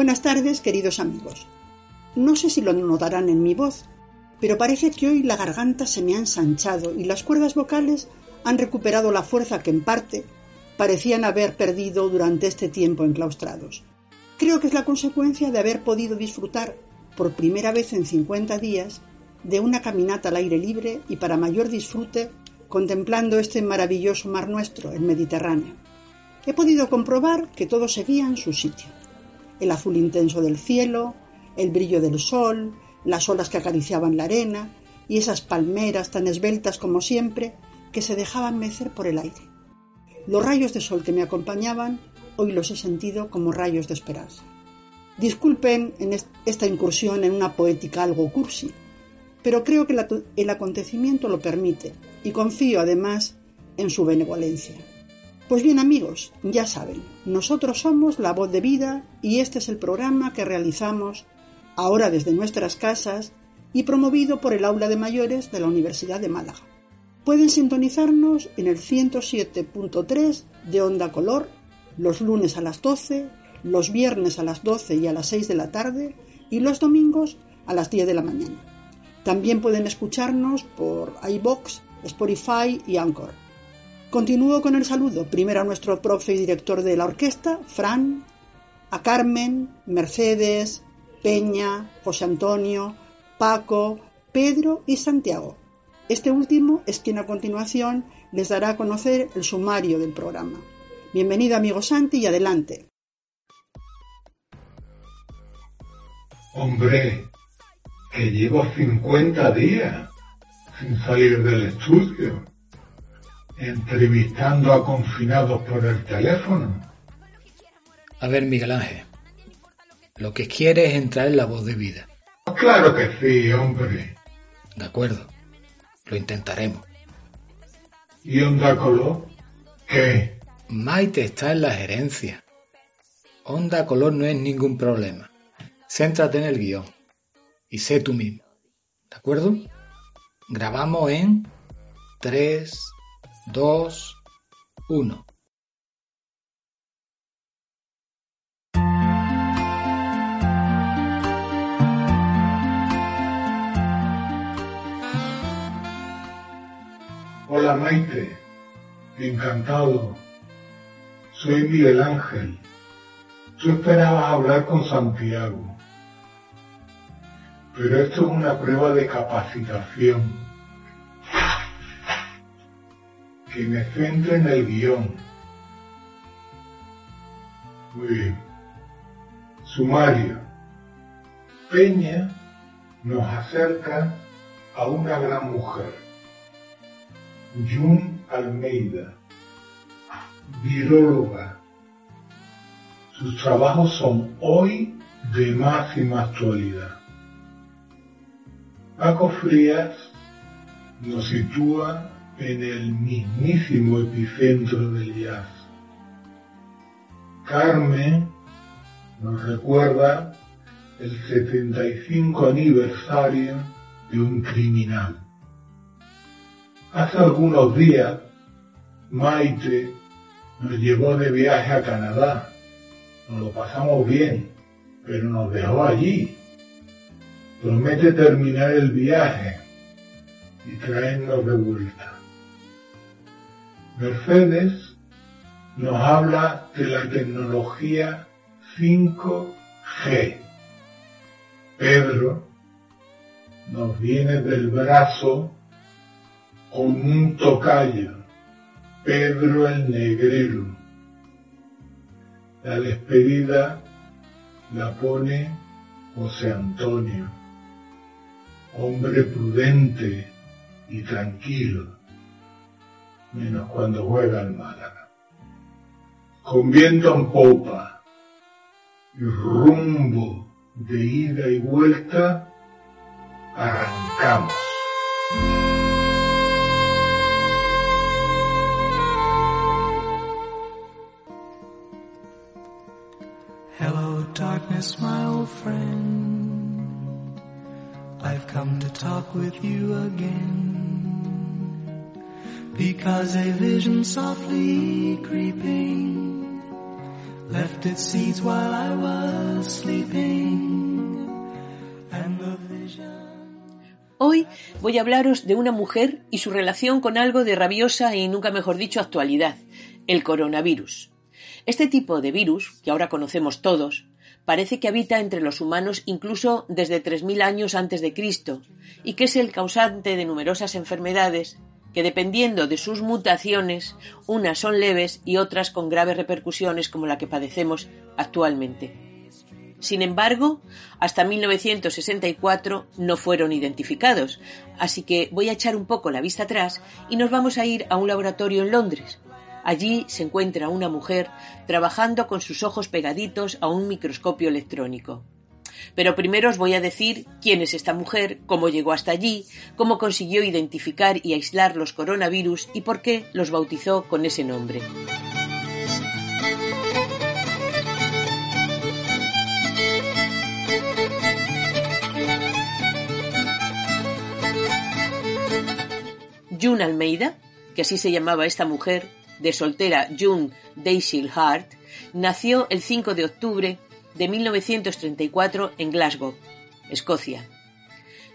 Buenas tardes, queridos amigos. No sé si lo notarán en mi voz, pero parece que hoy la garganta se me ha ensanchado y las cuerdas vocales han recuperado la fuerza que en parte parecían haber perdido durante este tiempo enclaustrados. Creo que es la consecuencia de haber podido disfrutar por primera vez en 50 días de una caminata al aire libre y para mayor disfrute contemplando este maravilloso mar nuestro, el Mediterráneo. He podido comprobar que todo seguía en su sitio. El azul intenso del cielo, el brillo del sol, las olas que acariciaban la arena y esas palmeras tan esbeltas como siempre que se dejaban mecer por el aire. Los rayos de sol que me acompañaban hoy los he sentido como rayos de esperanza. Disculpen en esta incursión en una poética algo cursi, pero creo que el acontecimiento lo permite y confío además en su benevolencia. Pues bien amigos, ya saben, nosotros somos La Voz de Vida y este es el programa que realizamos ahora desde nuestras casas y promovido por el Aula de Mayores de la Universidad de Málaga. Pueden sintonizarnos en el 107.3 de Onda Color los lunes a las 12, los viernes a las 12 y a las 6 de la tarde y los domingos a las 10 de la mañana. También pueden escucharnos por iBox, Spotify y Anchor. Continúo con el saludo, primero a nuestro profe y director de la orquesta, Fran, a Carmen, Mercedes, Peña, José Antonio, Paco, Pedro y Santiago. Este último es quien a continuación les dará a conocer el sumario del programa. Bienvenido amigo Santi y adelante. Hombre, que llevo 50 días sin salir del estudio, entrevistando a confinados por el teléfono. A ver, Miguel Ángel, lo que quiere es entrar en la voz de vida. Claro que sí, hombre. De acuerdo, lo intentaremos. ¿Y Onda Color? ¿Qué? Maite está en la gerencia. Onda Color no es ningún problema. Céntrate en el guion y sé tú mismo. ¿De acuerdo? Grabamos en 3, 2, 1. Hola Maite, encantado. Soy Miguel Ángel. Tú esperabas hablar con Santiago. Pero esto es una prueba de capacitación. Que me centre en el guion. Muy bien. Sumario. Peña nos acerca a una gran mujer Jun Almeida, viróloga. Sus trabajos son hoy de máxima actualidad. Paco Frías nos sitúa en el mismísimo epicentro del jazz. Carmen nos recuerda el 75 aniversario de un criminal. Hace algunos días, Maite nos llevó de viaje a Canadá. Nos lo pasamos bien, pero nos dejó allí. Promete terminar el viaje y traernos de vuelta. Mercedes nos habla de la tecnología 5G. Pedro nos viene del brazo con un tocayo, Pedro el Negrero. La despedida la pone José Antonio, hombre prudente y tranquilo, menos cuando juega al Málaga. Con viento en popa y rumbo de ida y vuelta, arrancamos. darkness, my old friend. I've come to talk with you again. Because softly creeping left its while I was sleeping. Hoy voy a hablaros de una mujer y su relación con algo de rabiosa y nunca mejor dicho actualidad, el coronavirus. Este tipo de virus, que ahora conocemos todos, parece que habita entre los humanos incluso desde 3.000 años antes de Cristo y que es el causante de numerosas enfermedades que dependiendo de sus mutaciones, unas son leves y otras con graves repercusiones como la que padecemos actualmente. Sin embargo, hasta 1964 no fueron identificados, así que voy a echar un poco la vista atrás y nos vamos a ir a un laboratorio en Londres. Allí se encuentra una mujer trabajando con sus ojos pegaditos a un microscopio electrónico. Pero primero os voy a decir quién es esta mujer, cómo llegó hasta allí, cómo consiguió identificar y aislar los coronavirus y por qué los bautizó con ese nombre. June Almeida, que así se llamaba esta mujer, de soltera June Daisy Hart, nació el 5 de octubre de 1934 en Glasgow, Escocia.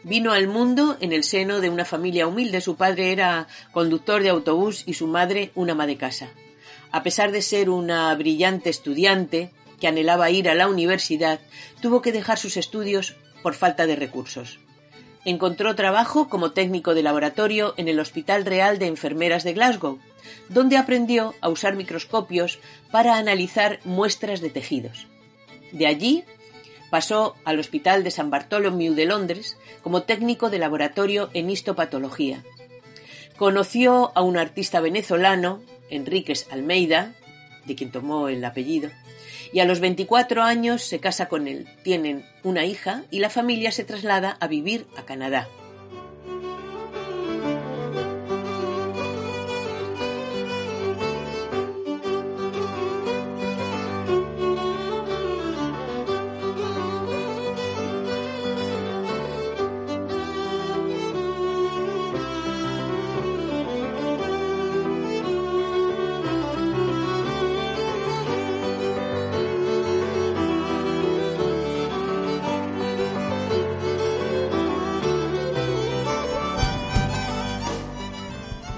Vino al mundo en el seno de una familia humilde. Su padre era conductor de autobús y su madre una ama de casa. A pesar de ser una brillante estudiante que anhelaba ir a la universidad, tuvo que dejar sus estudios por falta de recursos. Encontró trabajo como técnico de laboratorio en el Hospital Real de Enfermeras de Glasgow, donde aprendió a usar microscopios para analizar muestras de tejidos. De allí pasó al Hospital de San Bartholomew de Londres como técnico de laboratorio en histopatología. Conoció a un artista venezolano, Enríquez Almeida, de quien tomó el apellido, y a los 24 años se casa con él. Tienen una hija y la familia se traslada a vivir a Canadá.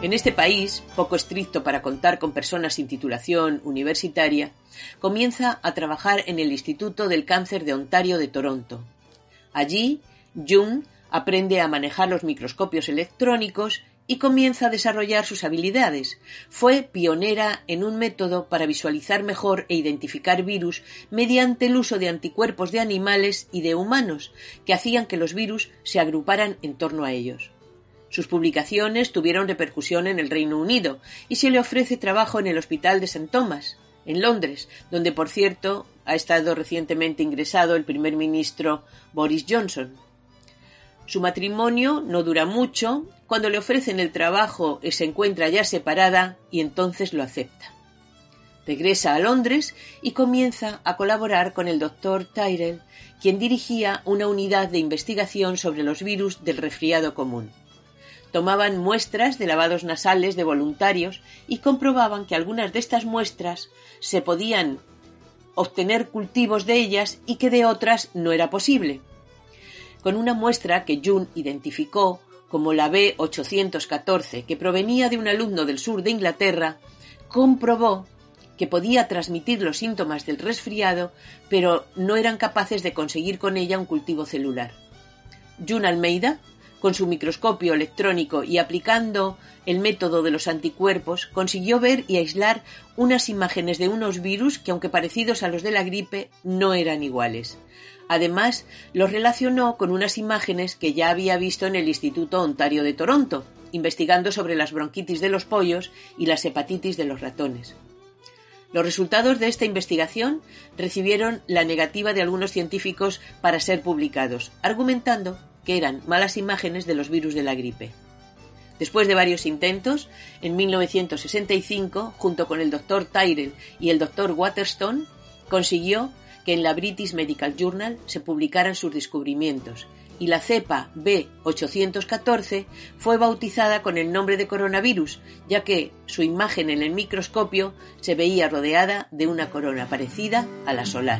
En este país, poco estricto para contar con personas sin titulación universitaria, comienza a trabajar en el Instituto del Cáncer de Ontario de Toronto. Allí, Jung aprende a manejar los microscopios electrónicos y comienza a desarrollar sus habilidades. Fue pionera en un método para visualizar mejor e identificar virus mediante el uso de anticuerpos de animales y de humanos, que hacían que los virus se agruparan en torno a ellos. Sus publicaciones tuvieron repercusión en el Reino Unido y se le ofrece trabajo en el Hospital de St. Thomas, en Londres, donde, por cierto, ha estado recientemente ingresado el primer ministro Boris Johnson. Su matrimonio no dura mucho, cuando le ofrecen el trabajo se encuentra ya separada y entonces lo acepta. Regresa a Londres y comienza a colaborar con el doctor Tyrell, quien dirigía una unidad de investigación sobre los virus del resfriado común tomaban muestras de lavados nasales de voluntarios y comprobaban que algunas de estas muestras se podían obtener cultivos de ellas y que de otras no era posible. Con una muestra que June identificó como la B814, que provenía de un alumno del sur de Inglaterra, comprobó que podía transmitir los síntomas del resfriado, pero no eran capaces de conseguir con ella un cultivo celular. June Almeida con su microscopio electrónico y aplicando el método de los anticuerpos, consiguió ver y aislar unas imágenes de unos virus que, aunque parecidos a los de la gripe, no eran iguales. Además, los relacionó con unas imágenes que ya había visto en el Instituto Ontario de Toronto, investigando sobre las bronquitis de los pollos y las hepatitis de los ratones. Los resultados de esta investigación recibieron la negativa de algunos científicos para ser publicados, argumentando que eran malas imágenes de los virus de la gripe. Después de varios intentos, en 1965, junto con el doctor Tyrell y el doctor Waterstone, consiguió que en la British Medical Journal se publicaran sus descubrimientos, y la cepa B814 fue bautizada con el nombre de coronavirus, ya que su imagen en el microscopio se veía rodeada de una corona parecida a la solar.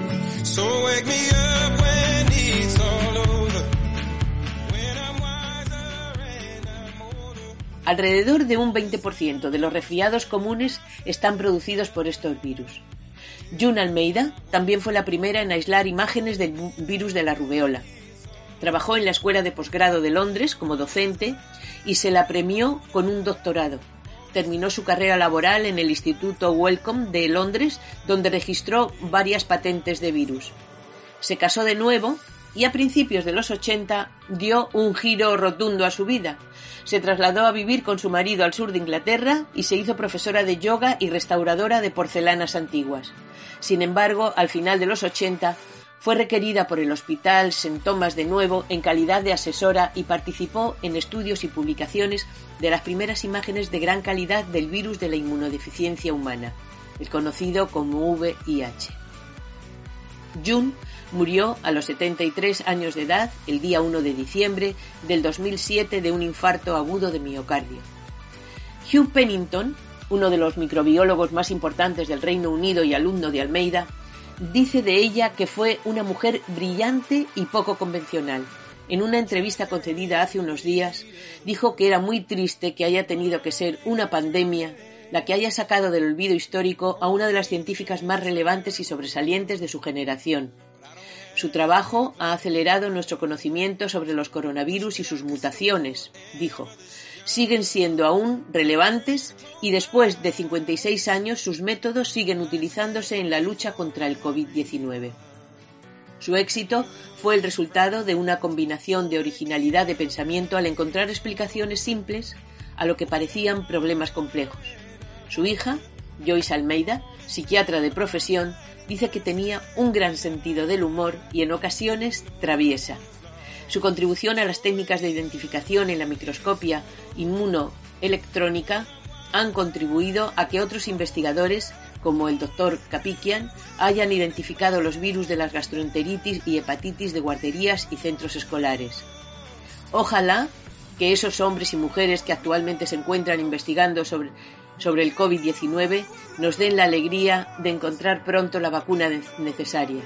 Alrededor de un 20% de los resfriados comunes están producidos por estos virus. June Almeida también fue la primera en aislar imágenes del virus de la rubeola. Trabajó en la Escuela de Posgrado de Londres como docente y se la premió con un doctorado. Terminó su carrera laboral en el Instituto Wellcome de Londres, donde registró varias patentes de virus. Se casó de nuevo y a principios de los 80 dio un giro rotundo a su vida. Se trasladó a vivir con su marido al sur de Inglaterra y se hizo profesora de yoga y restauradora de porcelanas antiguas. Sin embargo, al final de los 80 fue requerida por el Hospital St. Thomas de nuevo en calidad de asesora y participó en estudios y publicaciones de las primeras imágenes de gran calidad del virus de la inmunodeficiencia humana, el conocido como VIH. June murió a los 73 años de edad el día 1 de diciembre del 2007 de un infarto agudo de miocardio. Hugh Pennington, uno de los microbiólogos más importantes del Reino Unido y alumno de Almeida, dice de ella que fue una mujer brillante y poco convencional. En una entrevista concedida hace unos días, dijo que era muy triste que haya tenido que ser una pandemia la que haya sacado del olvido histórico a una de las científicas más relevantes y sobresalientes de su generación. Su trabajo ha acelerado nuestro conocimiento sobre los coronavirus y sus mutaciones, dijo. Siguen siendo aún relevantes y después de 56 años sus métodos siguen utilizándose en la lucha contra el COVID-19. Su éxito fue el resultado de una combinación de originalidad de pensamiento al encontrar explicaciones simples a lo que parecían problemas complejos. Su hija, Joyce Almeida, psiquiatra de profesión, dice que tenía un gran sentido del humor y en ocasiones traviesa. Su contribución a las técnicas de identificación en la microscopia inmunoelectrónica han contribuido a que otros investigadores, como el doctor Kapikian, hayan identificado los virus de las gastroenteritis y hepatitis de guarderías y centros escolares. Ojalá que esos hombres y mujeres que actualmente se encuentran investigando sobre, sobre el COVID-19 nos den la alegría de encontrar pronto la vacuna ne- necesaria.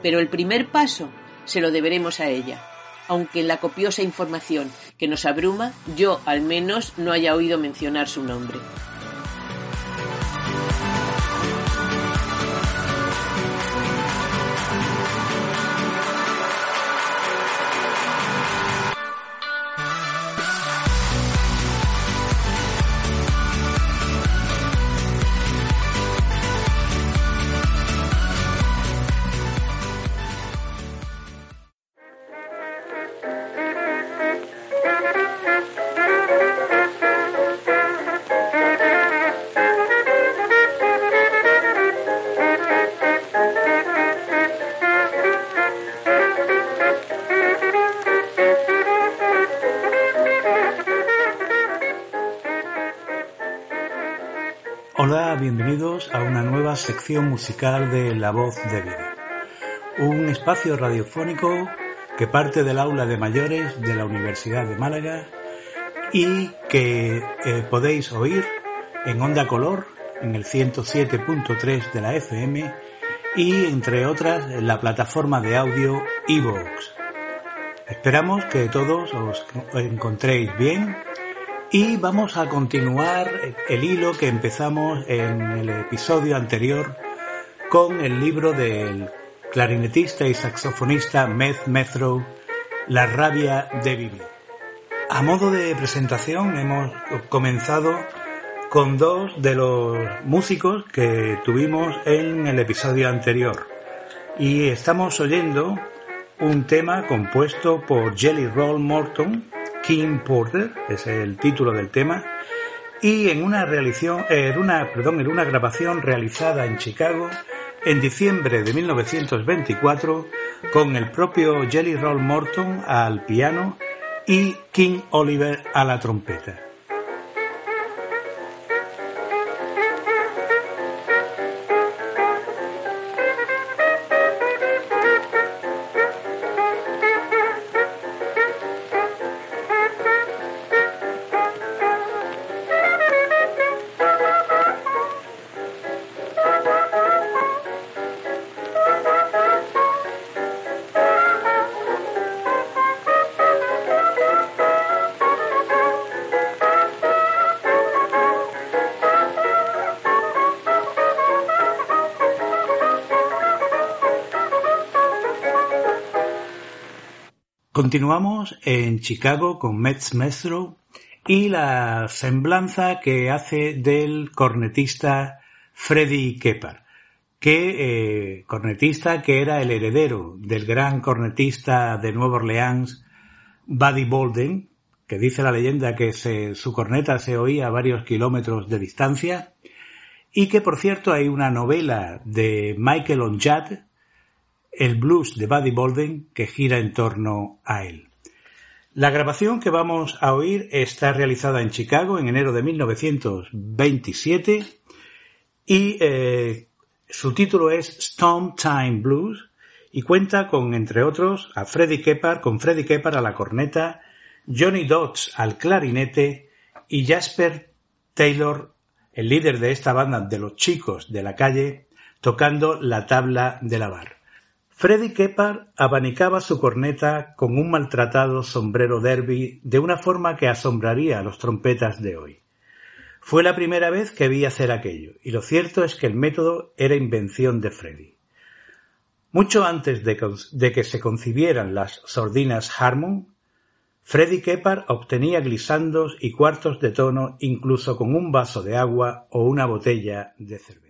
Pero el primer paso se lo deberemos a ella, aunque en la copiosa información que nos abruma yo al menos no haya oído mencionar su nombre. Sección musical de La Voz de Vida. Un espacio radiofónico que parte del aula de mayores de la Universidad de Málaga y que eh, podéis oír en Onda Color, en el 107.3 de la FM y entre otras en la plataforma de audio iVoox. Esperamos que todos os encontréis bien y vamos a continuar el hilo que empezamos en el episodio anterior con el libro del clarinetista y saxofonista Meth Methrow, La rabia de vivir. A modo de presentación hemos comenzado con dos de los músicos que tuvimos en el episodio anterior. Y estamos oyendo un tema compuesto por Jelly Roll Morton, King Porter, es el título del tema, y en una, realización, en una, perdón, en una grabación realizada en Chicago en diciembre de 1924 con el propio Jelly Roll Morton al piano y King Oliver a la trompeta. Continuamos en Chicago con Metz Mestro y la semblanza que hace del cornetista Freddie Keppard, que eh, cornetista que era el heredero del gran cornetista de Nueva Orleans Buddy Bolden, que dice la leyenda que su corneta se oía a varios kilómetros de distancia, y que por cierto hay una novela de Michael Onjad el blues de Buddy Bolden que gira en torno a él. La grabación que vamos a oír está realizada en Chicago en enero de 1927 y eh, su título es Storm Time Blues y cuenta con, entre otros, a Freddie Keppard, con Freddie Keppard a la corneta, Johnny Dodds al clarinete y Jasper Taylor, el líder de esta banda de los chicos de la calle, tocando la tabla de la bar. Freddie Keppard abanicaba su corneta con un maltratado sombrero derby de una forma que asombraría a los trompetas de hoy. Fue la primera vez que vi hacer aquello, y lo cierto es que el método era invención de Freddie. Mucho antes de, que se concibieran las sordinas Harmon, Freddie Keppard obtenía glisandos y cuartos de tono incluso con un vaso de agua o una botella de cerveza.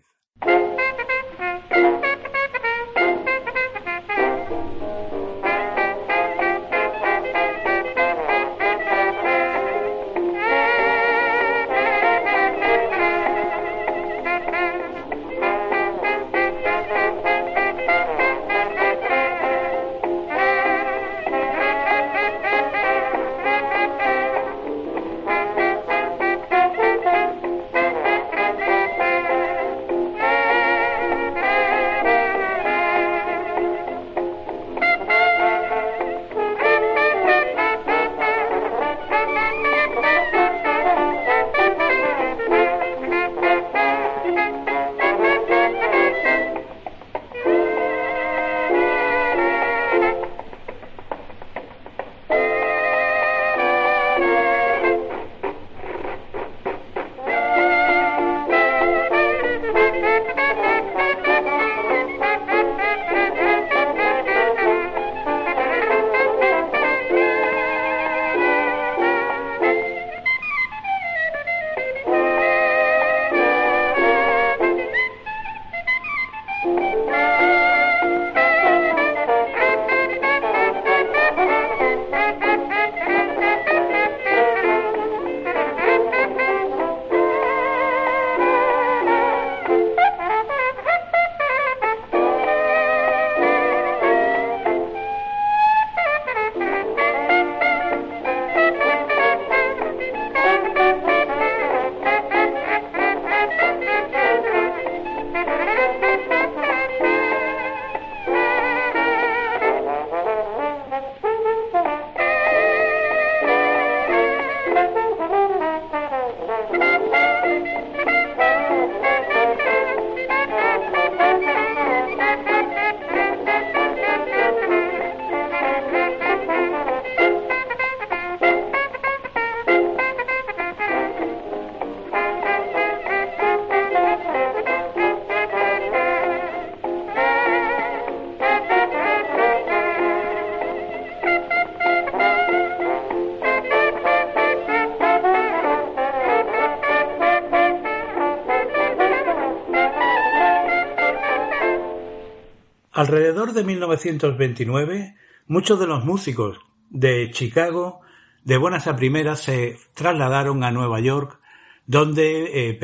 Alrededor de 1929, muchos de los músicos de Chicago de buenas a primeras se trasladaron a Nueva York donde eh,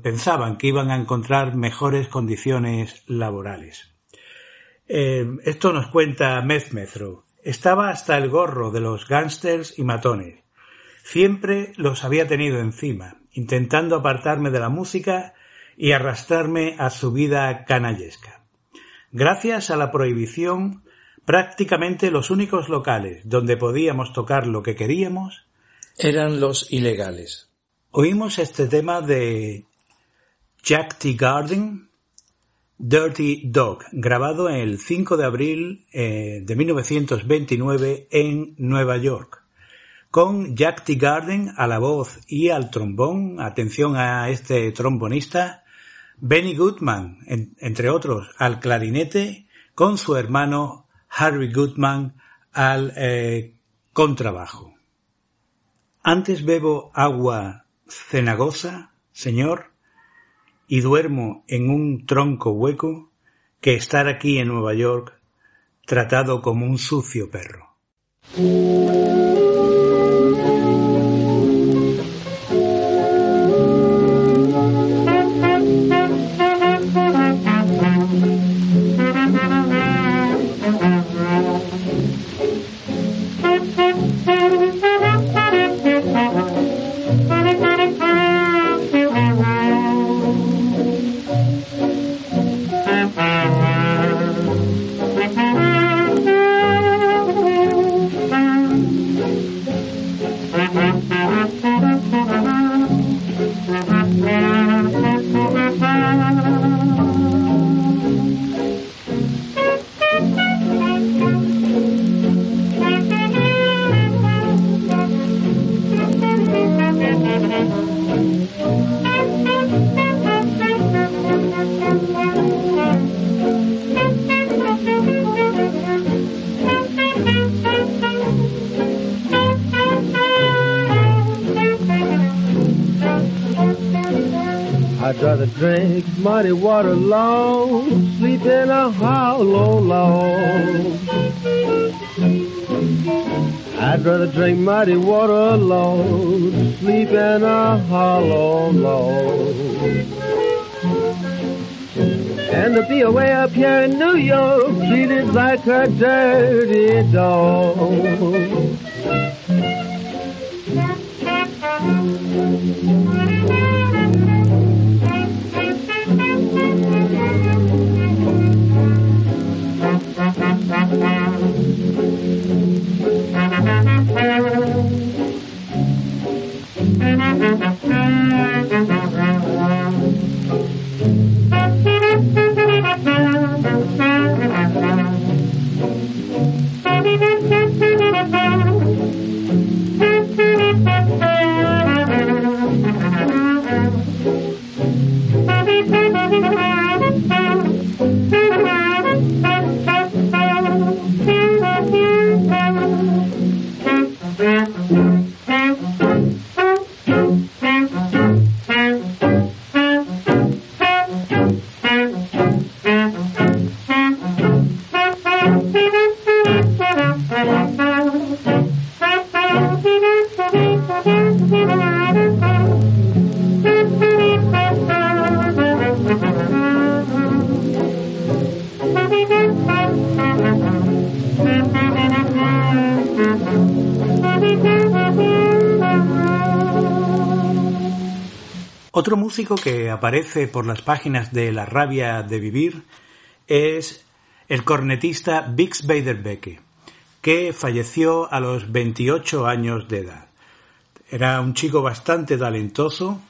pensaban que iban a encontrar mejores condiciones laborales. Eh, esto nos cuenta Mezmethro. Estaba hasta el gorro de los gángsters y matones. Siempre los había tenido encima, intentando apartarme de la música y arrastrarme a su vida canallesca. Gracias a la prohibición, prácticamente los únicos locales donde podíamos tocar lo que queríamos eran los ilegales. Oímos este tema de Jack T. Garden, Dirty Dog, grabado el 5 de abril eh, de 1929 en Nueva York, con Jack T. Garden a la voz y al trombón, atención a este trombonista, Benny Goodman, entre otros, al clarinete, con su hermano Harry Goodman al eh, contrabajo. Antes bebo agua cenagosa, señor, y duermo en un tronco hueco que estar aquí en Nueva York tratado como un sucio perro. Muddy water long, sleep in a hollow log. I'd rather drink muddy water alone, sleep in a hollow log. And to be away up here in New York, treated like a dirty dog. Que aparece por las páginas de La rabia de vivir es el cornetista Bix Beiderbecke, que falleció a los 28 años de edad. Era un chico bastante talentoso,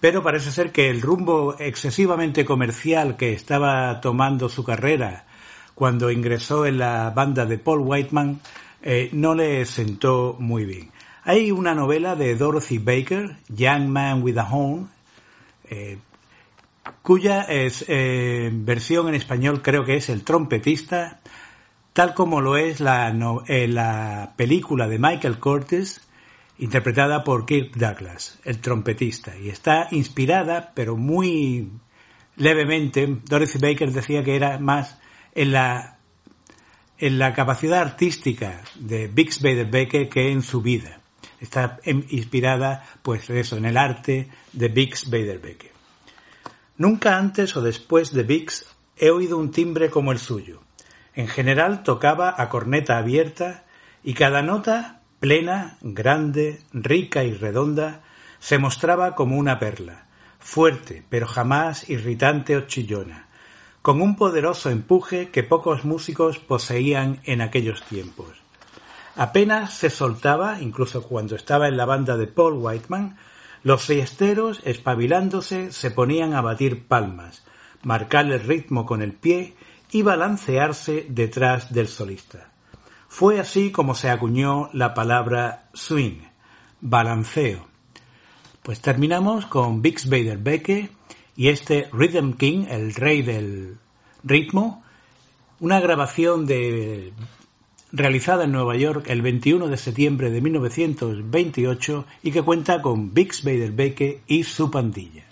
pero parece ser que el rumbo excesivamente comercial que estaba tomando su carrera cuando ingresó en la banda de Paul Whiteman eh, no le sentó muy bien. Hay una novela de Dorothy Baker, Young Man with a Home, eh, cuya eh, versión en español creo que es El trompetista, tal como lo es la, eh, la película de Michael Curtis, interpretada por Kirk Douglas, el trompetista, y está inspirada, pero muy levemente, Dorothy Baker decía que era más en la, en la capacidad artística de Bix Beiderbecke que en su vida. Está inspirada, pues eso, en el arte de Bix Beiderbecke. Nunca antes o después de Bix he oído un timbre como el suyo. En general tocaba a corneta abierta y cada nota, plena, grande, rica y redonda, se mostraba como una perla, fuerte, pero jamás irritante o chillona, con un poderoso empuje que pocos músicos poseían en aquellos tiempos. Apenas se soltaba, incluso cuando estaba en la banda de Paul Whiteman, los fiesteros, espabilándose, se ponían a batir palmas, marcar el ritmo con el pie y balancearse detrás del solista. Fue así como se acuñó la palabra swing, balanceo. Pues terminamos con Bix Beiderbecke y este Rhythm King, el rey del ritmo, una grabación de realizada en Nueva York el 21 de septiembre de 1928 y que cuenta con Bix Beiderbecke y su pandilla.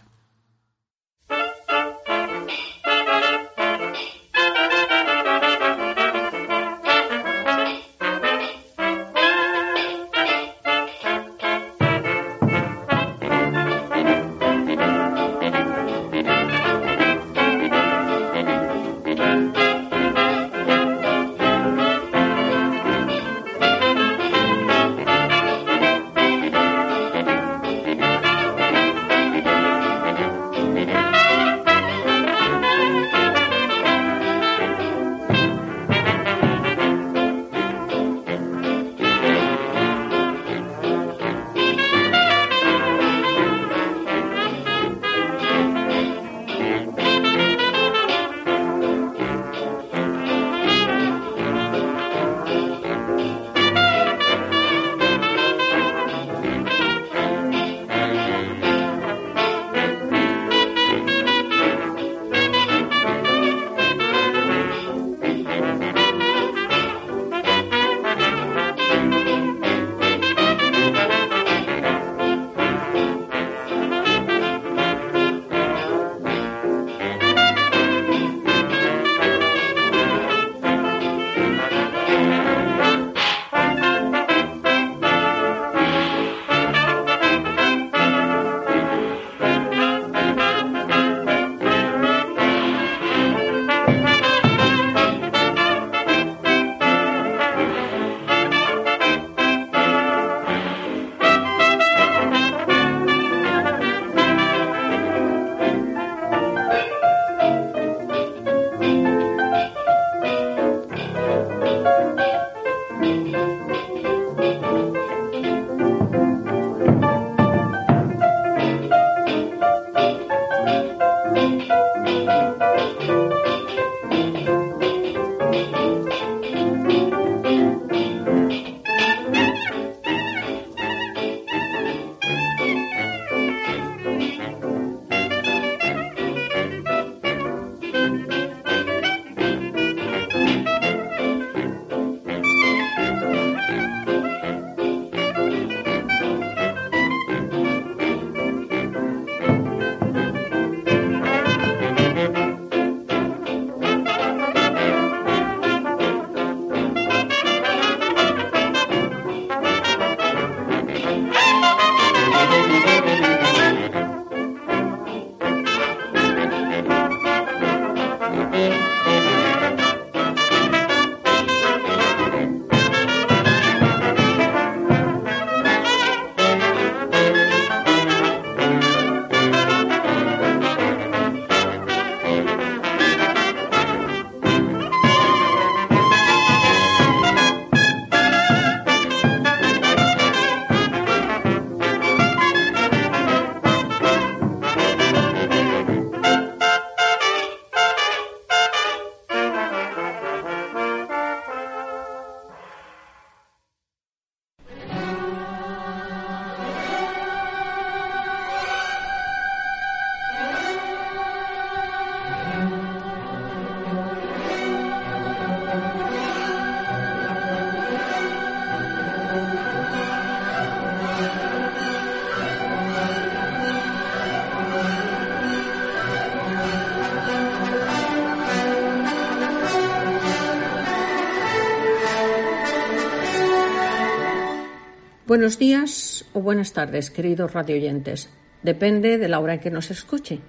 Buenos días o buenas tardes, queridos radioyentes. Depende de la hora en que nos escuche.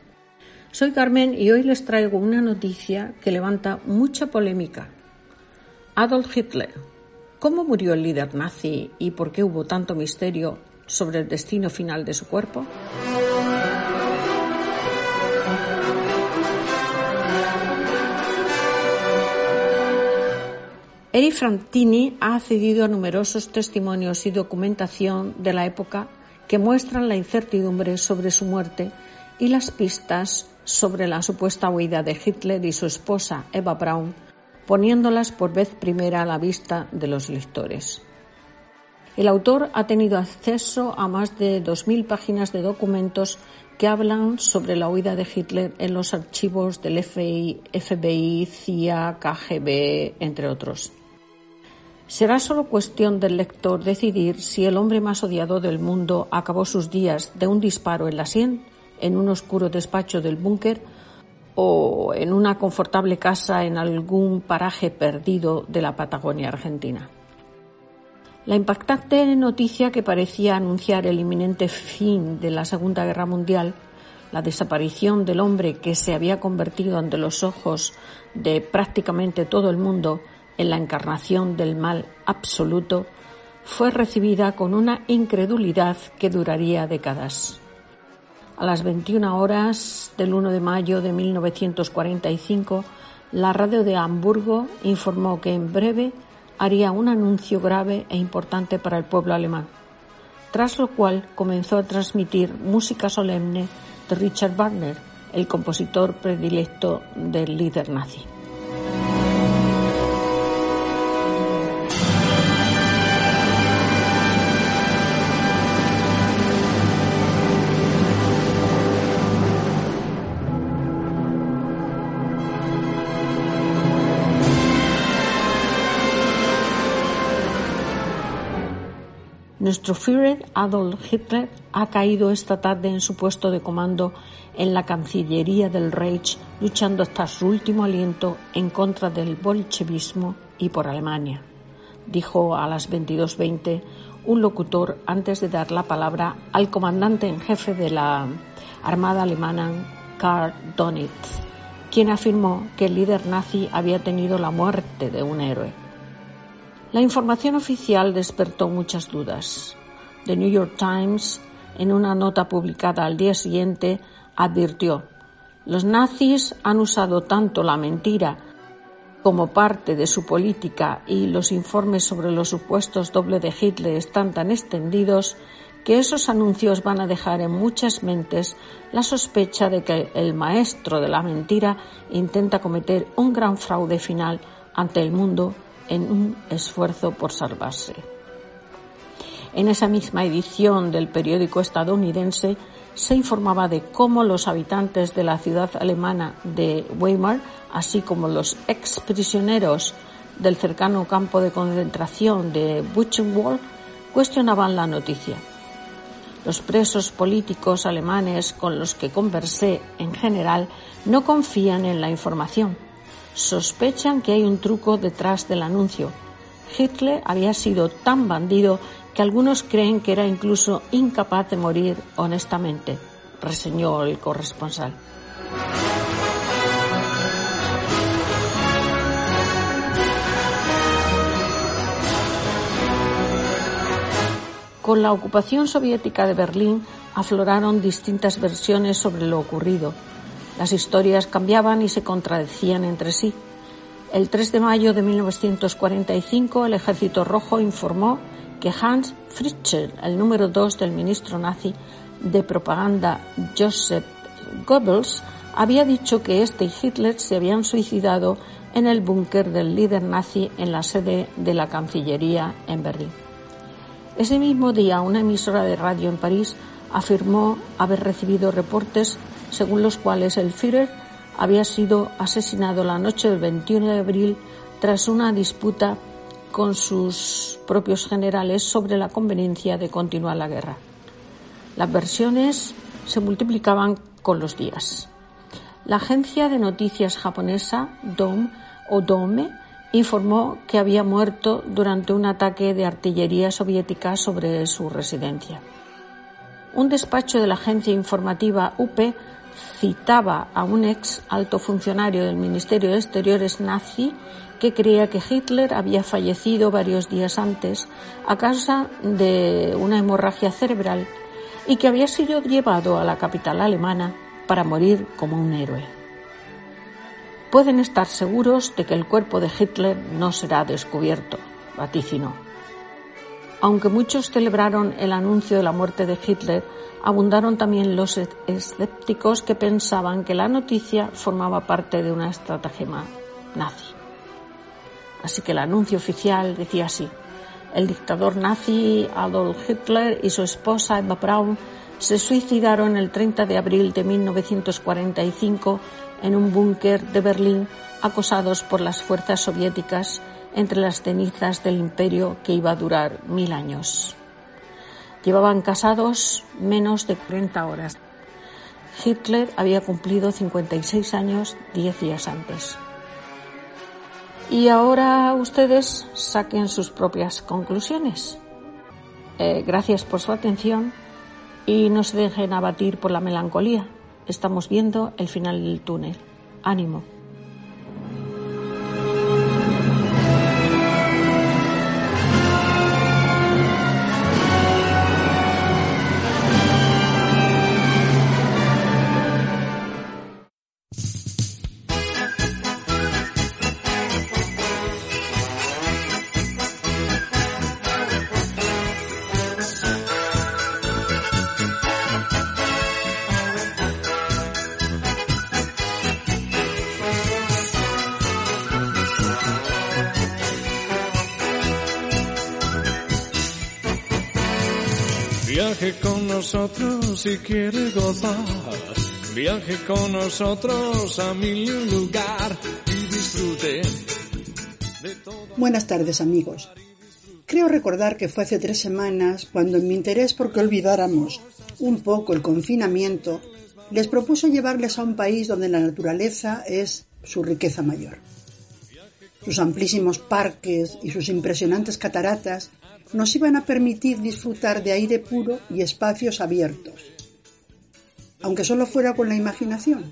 Soy Carmen y hoy les traigo una noticia que levanta mucha polémica. Adolf Hitler. ¿Cómo murió el líder nazi y por qué hubo tanto misterio sobre el destino final de su cuerpo? Eri Frantini ha accedido a numerosos testimonios y documentación de la época que muestran la incertidumbre sobre su muerte y las pistas sobre la supuesta huida de Hitler y su esposa Eva Braun, poniéndolas por vez primera a la vista de los lectores. El autor ha tenido acceso a más de 2.000 páginas de documentos que hablan sobre la huida de Hitler en los archivos del FBI, CIA, KGB, entre otros. Será solo cuestión del lector decidir si el hombre más odiado del mundo acabó sus días de un disparo en la sien, en un oscuro despacho del búnker o en una confortable casa en algún paraje perdido de la Patagonia argentina. La impactante noticia que parecía anunciar el inminente fin de la Segunda Guerra Mundial, la desaparición del hombre que se había convertido ante los ojos de prácticamente todo el mundo en la encarnación del mal absoluto, fue recibida con una incredulidad que duraría décadas. A las 21 horas del 1 de mayo de 1945, la radio de Hamburgo informó que en breve haría un anuncio grave e importante para el pueblo alemán, tras lo cual comenzó a transmitir música solemne de Richard Wagner, el compositor predilecto del líder nazi. Nuestro Führer Adolf Hitler ha caído esta tarde en su puesto de comando en la Cancillería del Reich, luchando hasta su último aliento en contra del bolchevismo y por Alemania, dijo a las 22.20 un locutor antes de dar la palabra al comandante en jefe de la Armada alemana, Karl Donitz, quien afirmó que el líder nazi había tenido la muerte de un héroe. La información oficial despertó muchas dudas. The New York Times, en una nota publicada al día siguiente, advirtió los nazis han usado tanto la mentira como parte de su política y los informes sobre los supuestos doble de Hitler están tan extendidos que esos anuncios van a dejar en muchas mentes la sospecha de que el maestro de la mentira intenta cometer un gran fraude final ante el mundo en un esfuerzo por salvarse. En esa misma edición del periódico estadounidense se informaba de cómo los habitantes de la ciudad alemana de Weimar, así como los exprisioneros del cercano campo de concentración de Buchenwald, cuestionaban la noticia. Los presos políticos alemanes con los que conversé en general no confían en la información sospechan que hay un truco detrás del anuncio. Hitler había sido tan bandido que algunos creen que era incluso incapaz de morir honestamente, reseñó el corresponsal. Con la ocupación soviética de Berlín afloraron distintas versiones sobre lo ocurrido las historias cambiaban y se contradecían entre sí. El 3 de mayo de 1945 el Ejército Rojo informó que Hans Fritzsche, el número dos del ministro nazi de propaganda Joseph Goebbels, había dicho que este y Hitler se habían suicidado en el búnker del líder nazi en la sede de la Cancillería en Berlín. Ese mismo día, una emisora de radio en París afirmó haber recibido reportes según los cuales el Führer había sido asesinado la noche del 21 de abril tras una disputa con sus propios generales sobre la conveniencia de continuar la guerra. Las versiones se multiplicaban con los días. La agencia de noticias japonesa DOM o DOME informó que había muerto durante un ataque de artillería soviética sobre su residencia. Un despacho de la agencia informativa UP citaba a un ex alto funcionario del Ministerio de Exteriores nazi que creía que Hitler había fallecido varios días antes a causa de una hemorragia cerebral y que había sido llevado a la capital alemana para morir como un héroe. Pueden estar seguros de que el cuerpo de Hitler no será descubierto, vaticinó. Aunque muchos celebraron el anuncio de la muerte de Hitler, abundaron también los escépticos que pensaban que la noticia formaba parte de una estratagema nazi. Así que el anuncio oficial decía así. El dictador nazi Adolf Hitler y su esposa Eva Braun se suicidaron el 30 de abril de 1945 en un búnker de Berlín acosados por las fuerzas soviéticas entre las cenizas del imperio que iba a durar mil años. Llevaban casados menos de 40 horas. Hitler había cumplido 56 años diez días antes. Y ahora ustedes saquen sus propias conclusiones. Eh, gracias por su atención y no se dejen abatir por la melancolía. Estamos viendo el final del túnel. Ánimo. Si quiere gozar. Viaje con nosotros a mi lugar y disfrute. Buenas tardes amigos. Creo recordar que fue hace tres semanas cuando en mi interés por que olvidáramos un poco el confinamiento, les propuso llevarles a un país donde la naturaleza es su riqueza mayor. Sus amplísimos parques y sus impresionantes cataratas nos iban a permitir disfrutar de aire puro y espacios abiertos, aunque solo fuera con la imaginación.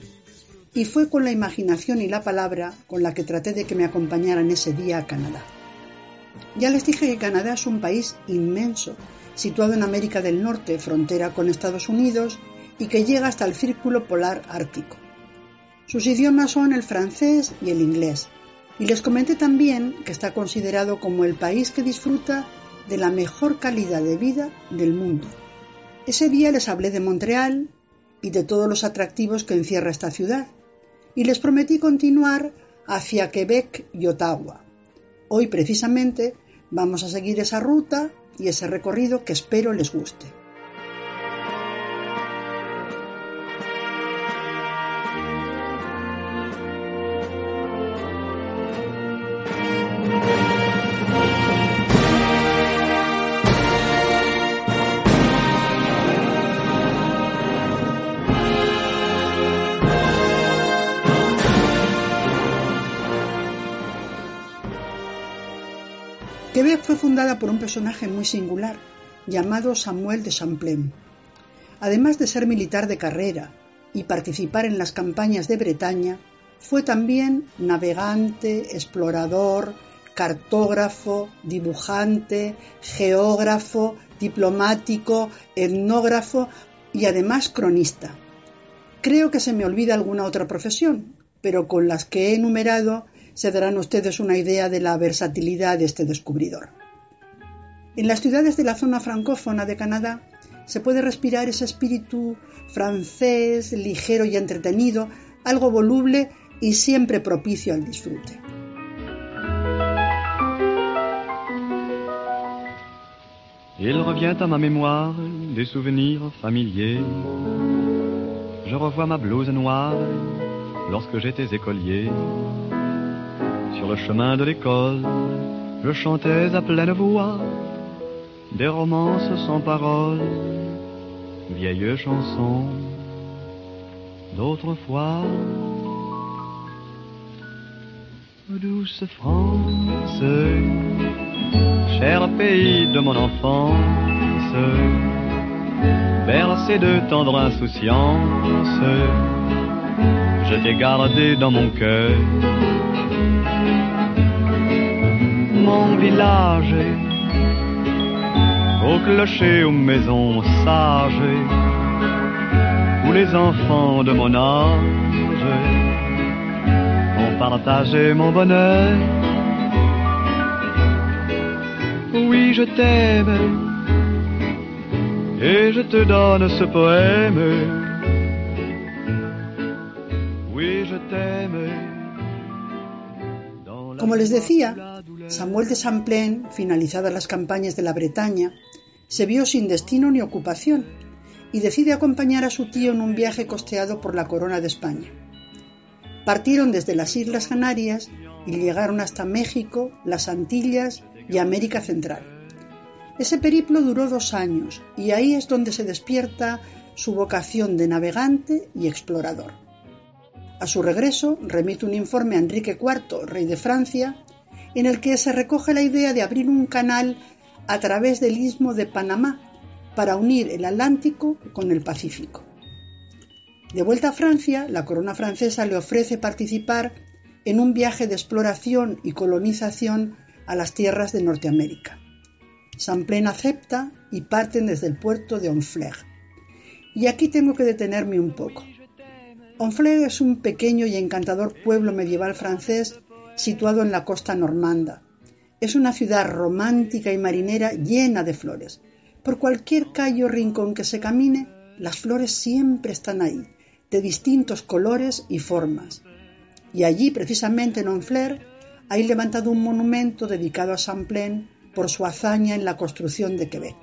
Y fue con la imaginación y la palabra con la que traté de que me acompañaran ese día a Canadá. Ya les dije que Canadá es un país inmenso, situado en América del Norte, frontera con Estados Unidos, y que llega hasta el Círculo Polar Ártico. Sus idiomas son el francés y el inglés, y les comenté también que está considerado como el país que disfruta de la mejor calidad de vida del mundo. Ese día les hablé de Montreal y de todos los atractivos que encierra esta ciudad, y les prometí continuar hacia Quebec y Ottawa. Hoy precisamente vamos a seguir esa ruta y ese recorrido que espero les guste. Quebec fue fundada por un personaje muy singular llamado Samuel de Champlain. Además de ser militar de carrera y participar en las campañas de Bretaña, fue también navegante, explorador, cartógrafo, dibujante, geógrafo, diplomático, etnógrafo y además cronista. Creo que se me olvida alguna otra profesión, pero con las que he enumerado se darán ustedes una idea de la versatilidad de este descubridor. En las ciudades de la zona francófona de Canadá se puede respirar ese espíritu francés, ligero y entretenido, algo voluble y siempre propicio al disfrute. Il revient à ma mémoire des souvenirs familiers. Je revois ma blouse noire lorsque j'étais écolier. Sur le chemin de l'école, je chantais à pleine voix des romances sans paroles, vieilles chansons d'autrefois. Douce France, cher pays de mon enfance, bercé de tendre insouciance, je t'ai gardé dans mon cœur. Mon village, au clocher, aux maisons sages, où les enfants de mon âge ont partagé mon bonheur. Oui, je t'aime, et je te donne ce poème. Oui, je t'aime. Como les decía, Samuel de Champlain, finalizadas las campañas de la Bretaña, se vio sin destino ni ocupación y decide acompañar a su tío en un viaje costeado por la Corona de España. Partieron desde las Islas Canarias y llegaron hasta México, las Antillas y América Central. Ese periplo duró dos años y ahí es donde se despierta su vocación de navegante y explorador. A su regreso remite un informe a Enrique IV, rey de Francia, en el que se recoge la idea de abrir un canal a través del istmo de Panamá para unir el Atlántico con el Pacífico. De vuelta a Francia, la corona francesa le ofrece participar en un viaje de exploración y colonización a las tierras de Norteamérica. Champlain acepta y parten desde el puerto de Honfleur. Y aquí tengo que detenerme un poco. Honfleur es un pequeño y encantador pueblo medieval francés situado en la costa normanda. Es una ciudad romántica y marinera llena de flores. Por cualquier calle o rincón que se camine, las flores siempre están ahí, de distintos colores y formas. Y allí, precisamente en Honfleur, hay levantado un monumento dedicado a Champlain por su hazaña en la construcción de Quebec.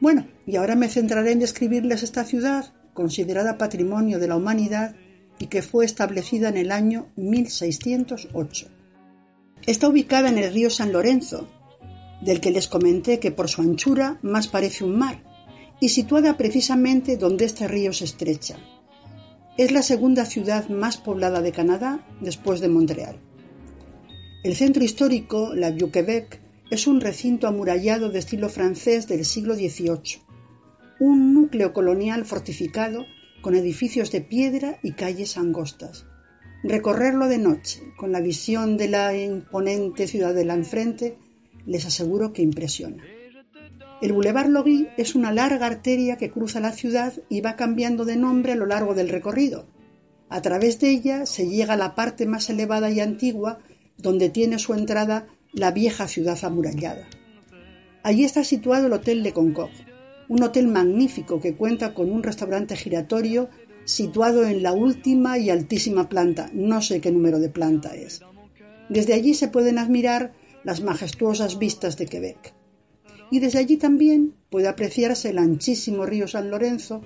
Bueno, y ahora me centraré en describirles esta ciudad, considerada patrimonio de la humanidad y que fue establecida en el año 1608. Está ubicada en el río San Lorenzo, del que les comenté que por su anchura más parece un mar, y situada precisamente donde este río se estrecha. Es la segunda ciudad más poblada de Canadá después de Montreal. El centro histórico, la Vieux-Québec, es un recinto amurallado de estilo francés del siglo XVIII, un núcleo colonial fortificado con edificios de piedra y calles angostas. Recorrerlo de noche, con la visión de la imponente ciudadela enfrente, les aseguro que impresiona. El Boulevard Logui es una larga arteria que cruza la ciudad y va cambiando de nombre a lo largo del recorrido. A través de ella se llega a la parte más elevada y antigua, donde tiene su entrada la vieja ciudad amurallada. Allí está situado el Hotel de Concord, un hotel magnífico que cuenta con un restaurante giratorio situado en la última y altísima planta, no sé qué número de planta es. Desde allí se pueden admirar las majestuosas vistas de Quebec. Y desde allí también puede apreciarse el anchísimo río San Lorenzo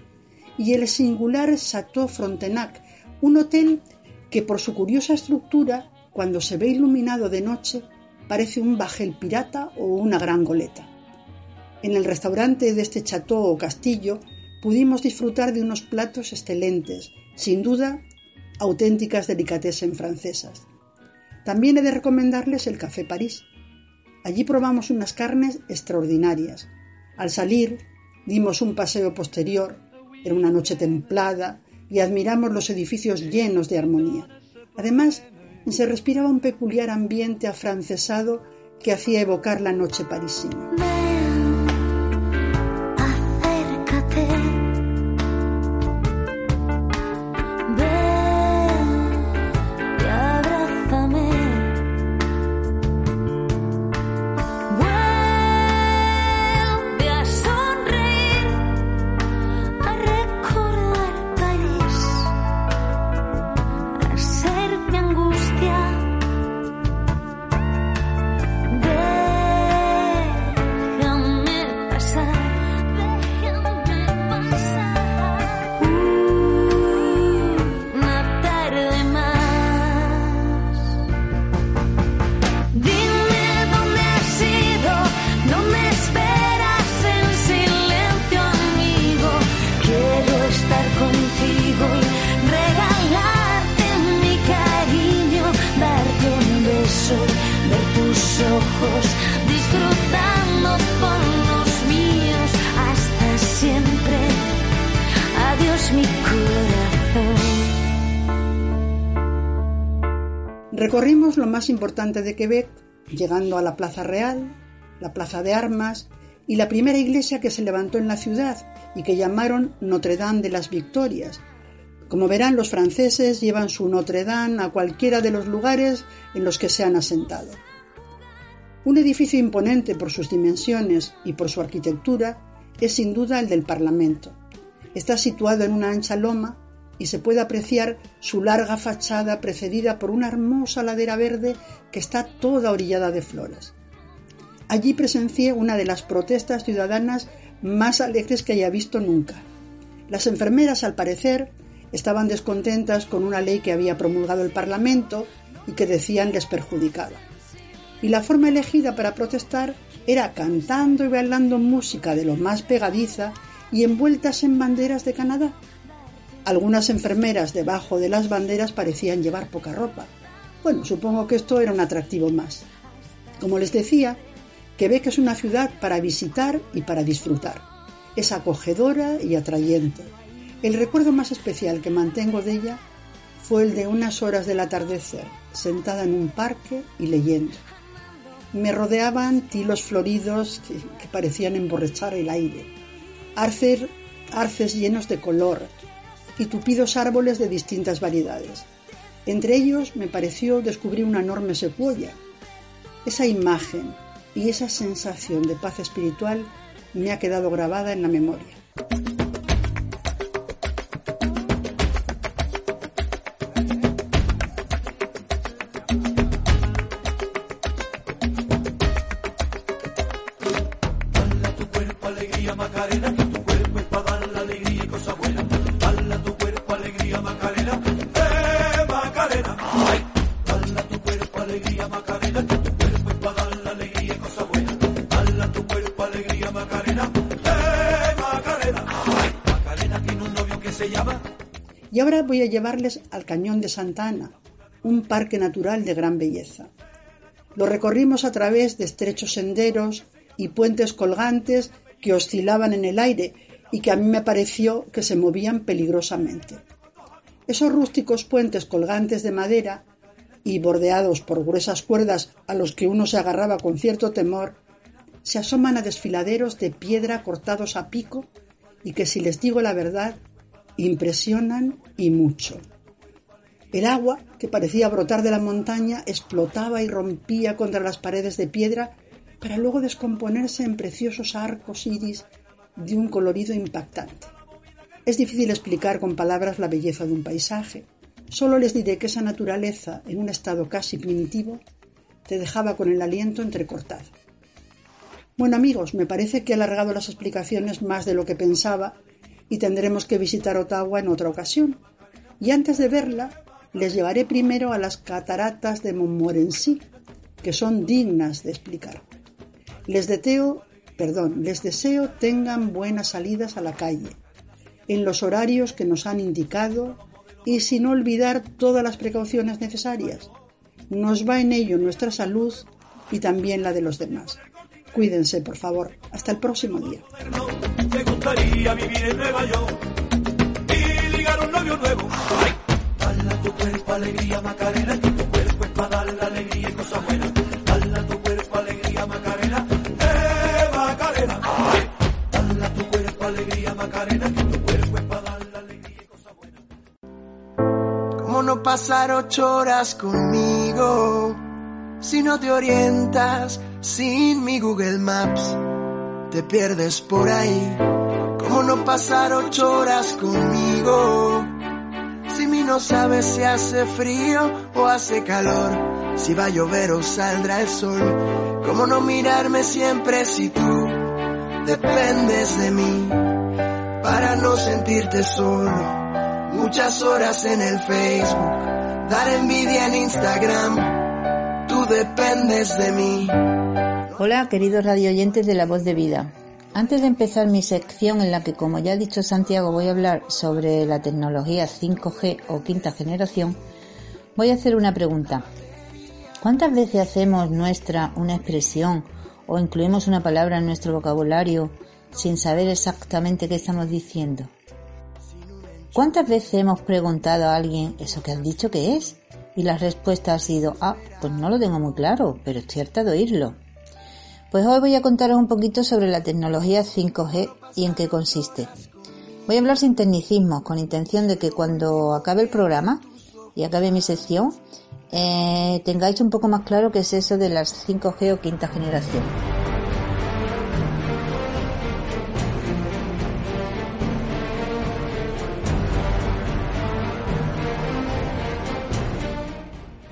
y el singular Chateau Frontenac, un hotel que por su curiosa estructura, cuando se ve iluminado de noche, parece un bajel pirata o una gran goleta. En el restaurante de este chateau o castillo pudimos disfrutar de unos platos excelentes, sin duda auténticas delicatessen francesas. También he de recomendarles el Café París. Allí probamos unas carnes extraordinarias. Al salir, dimos un paseo posterior, era una noche templada, y admiramos los edificios llenos de armonía. Además, se respiraba un peculiar ambiente afrancesado que hacía evocar la noche parisina. Más importante de Quebec, llegando a la Plaza Real, la Plaza de Armas y la primera iglesia que se levantó en la ciudad y que llamaron Notre Dame de las Victorias. Como verán, los franceses llevan su Notre Dame a cualquiera de los lugares en los que se han asentado. Un edificio imponente por sus dimensiones y por su arquitectura es sin duda el del Parlamento. Está situado en una ancha loma y se puede apreciar su larga fachada precedida por una hermosa ladera verde que está toda orillada de flores. Allí presencié una de las protestas ciudadanas más alegres que haya visto nunca. Las enfermeras, al parecer, estaban descontentas con una ley que había promulgado el Parlamento y que decían les perjudicaba. Y la forma elegida para protestar era cantando y bailando música de lo más pegadiza y envueltas en banderas de Canadá. Algunas enfermeras debajo de las banderas parecían llevar poca ropa. Bueno, supongo que esto era un atractivo más. Como les decía, Quebec es una ciudad para visitar y para disfrutar. Es acogedora y atrayente. El recuerdo más especial que mantengo de ella fue el de unas horas del atardecer, sentada en un parque y leyendo. Me rodeaban tilos floridos que, parecían emborrachar el aire, arces llenos de color y tupidos árboles de distintas variedades. Entre ellos me pareció descubrir una enorme secuoya. Esa imagen y esa sensación de paz espiritual me ha quedado grabada en la memoria. Y voy a llevarles al Cañón de Santa Ana, un parque natural de gran belleza. Lo recorrimos a través de estrechos senderos y puentes colgantes que oscilaban en el aire y que a mí me pareció que se movían peligrosamente. Esos rústicos puentes colgantes de madera y bordeados por gruesas cuerdas a los que uno se agarraba con cierto temor, se asoman a desfiladeros de piedra cortados a pico y que si les digo la verdad impresionan y mucho. El agua, que parecía brotar de la montaña, explotaba y rompía contra las paredes de piedra para luego descomponerse en preciosos arcos iris de un colorido impactante. Es difícil explicar con palabras la belleza de un paisaje. Solo les diré que esa naturaleza, en un estado casi primitivo, te dejaba con el aliento entrecortado. Bueno amigos, me parece que he alargado las explicaciones más de lo que pensaba y tendremos que visitar Ottawa en otra ocasión. Y antes de verla, les llevaré primero a las cataratas de Montmorency, que son dignas de explicar. Les deseo, perdón, les deseo tengan buenas salidas a la calle, en los horarios que nos han indicado y sin olvidar todas las precauciones necesarias. Nos va en ello nuestra salud y también la de los demás. Cuídense, por favor. Hasta el próximo día. Me gustaría vivir en Nueva York y ligar un novio nuevo. Ay. Dala tu cuerpo alegría Macarena, que tu cuerpo es para dar la alegría y cosas buenas. Dala tu cuerpo alegría Macarena, eh Macarena. Ay. Dala tu cuerpo alegría Macarena, que tu cuerpo es para dar la alegría y cosas buenas. ¿Cómo no pasar ocho horas conmigo si no te orientas? Sin mi Google Maps te pierdes por ahí. ¿Cómo no pasar ocho horas conmigo? Si mi no sabes si hace frío o hace calor, si va a llover o saldrá el sol. ¿Cómo no mirarme siempre si tú dependes de mí para no sentirte solo? Muchas horas en el Facebook, dar envidia en Instagram, dependes de mí. Hola, queridos radioyentes de La Voz de Vida. Antes de empezar mi sección en la que, como ya ha dicho Santiago, voy a hablar sobre la tecnología 5G o quinta generación, voy a hacer una pregunta. ¿Cuántas veces hacemos nuestra una expresión o incluimos una palabra en nuestro vocabulario sin saber exactamente qué estamos diciendo? ¿Cuántas veces hemos preguntado a alguien eso que has dicho que es? Y la respuesta ha sido, ah, pues no lo tengo muy claro, pero estoy harta de oírlo. Pues hoy voy a contaros un poquito sobre la tecnología 5G y en qué consiste. Voy a hablar sin tecnicismos, con intención de que cuando acabe el programa y acabe mi sección, eh, tengáis un poco más claro qué es eso de las 5G o quinta generación.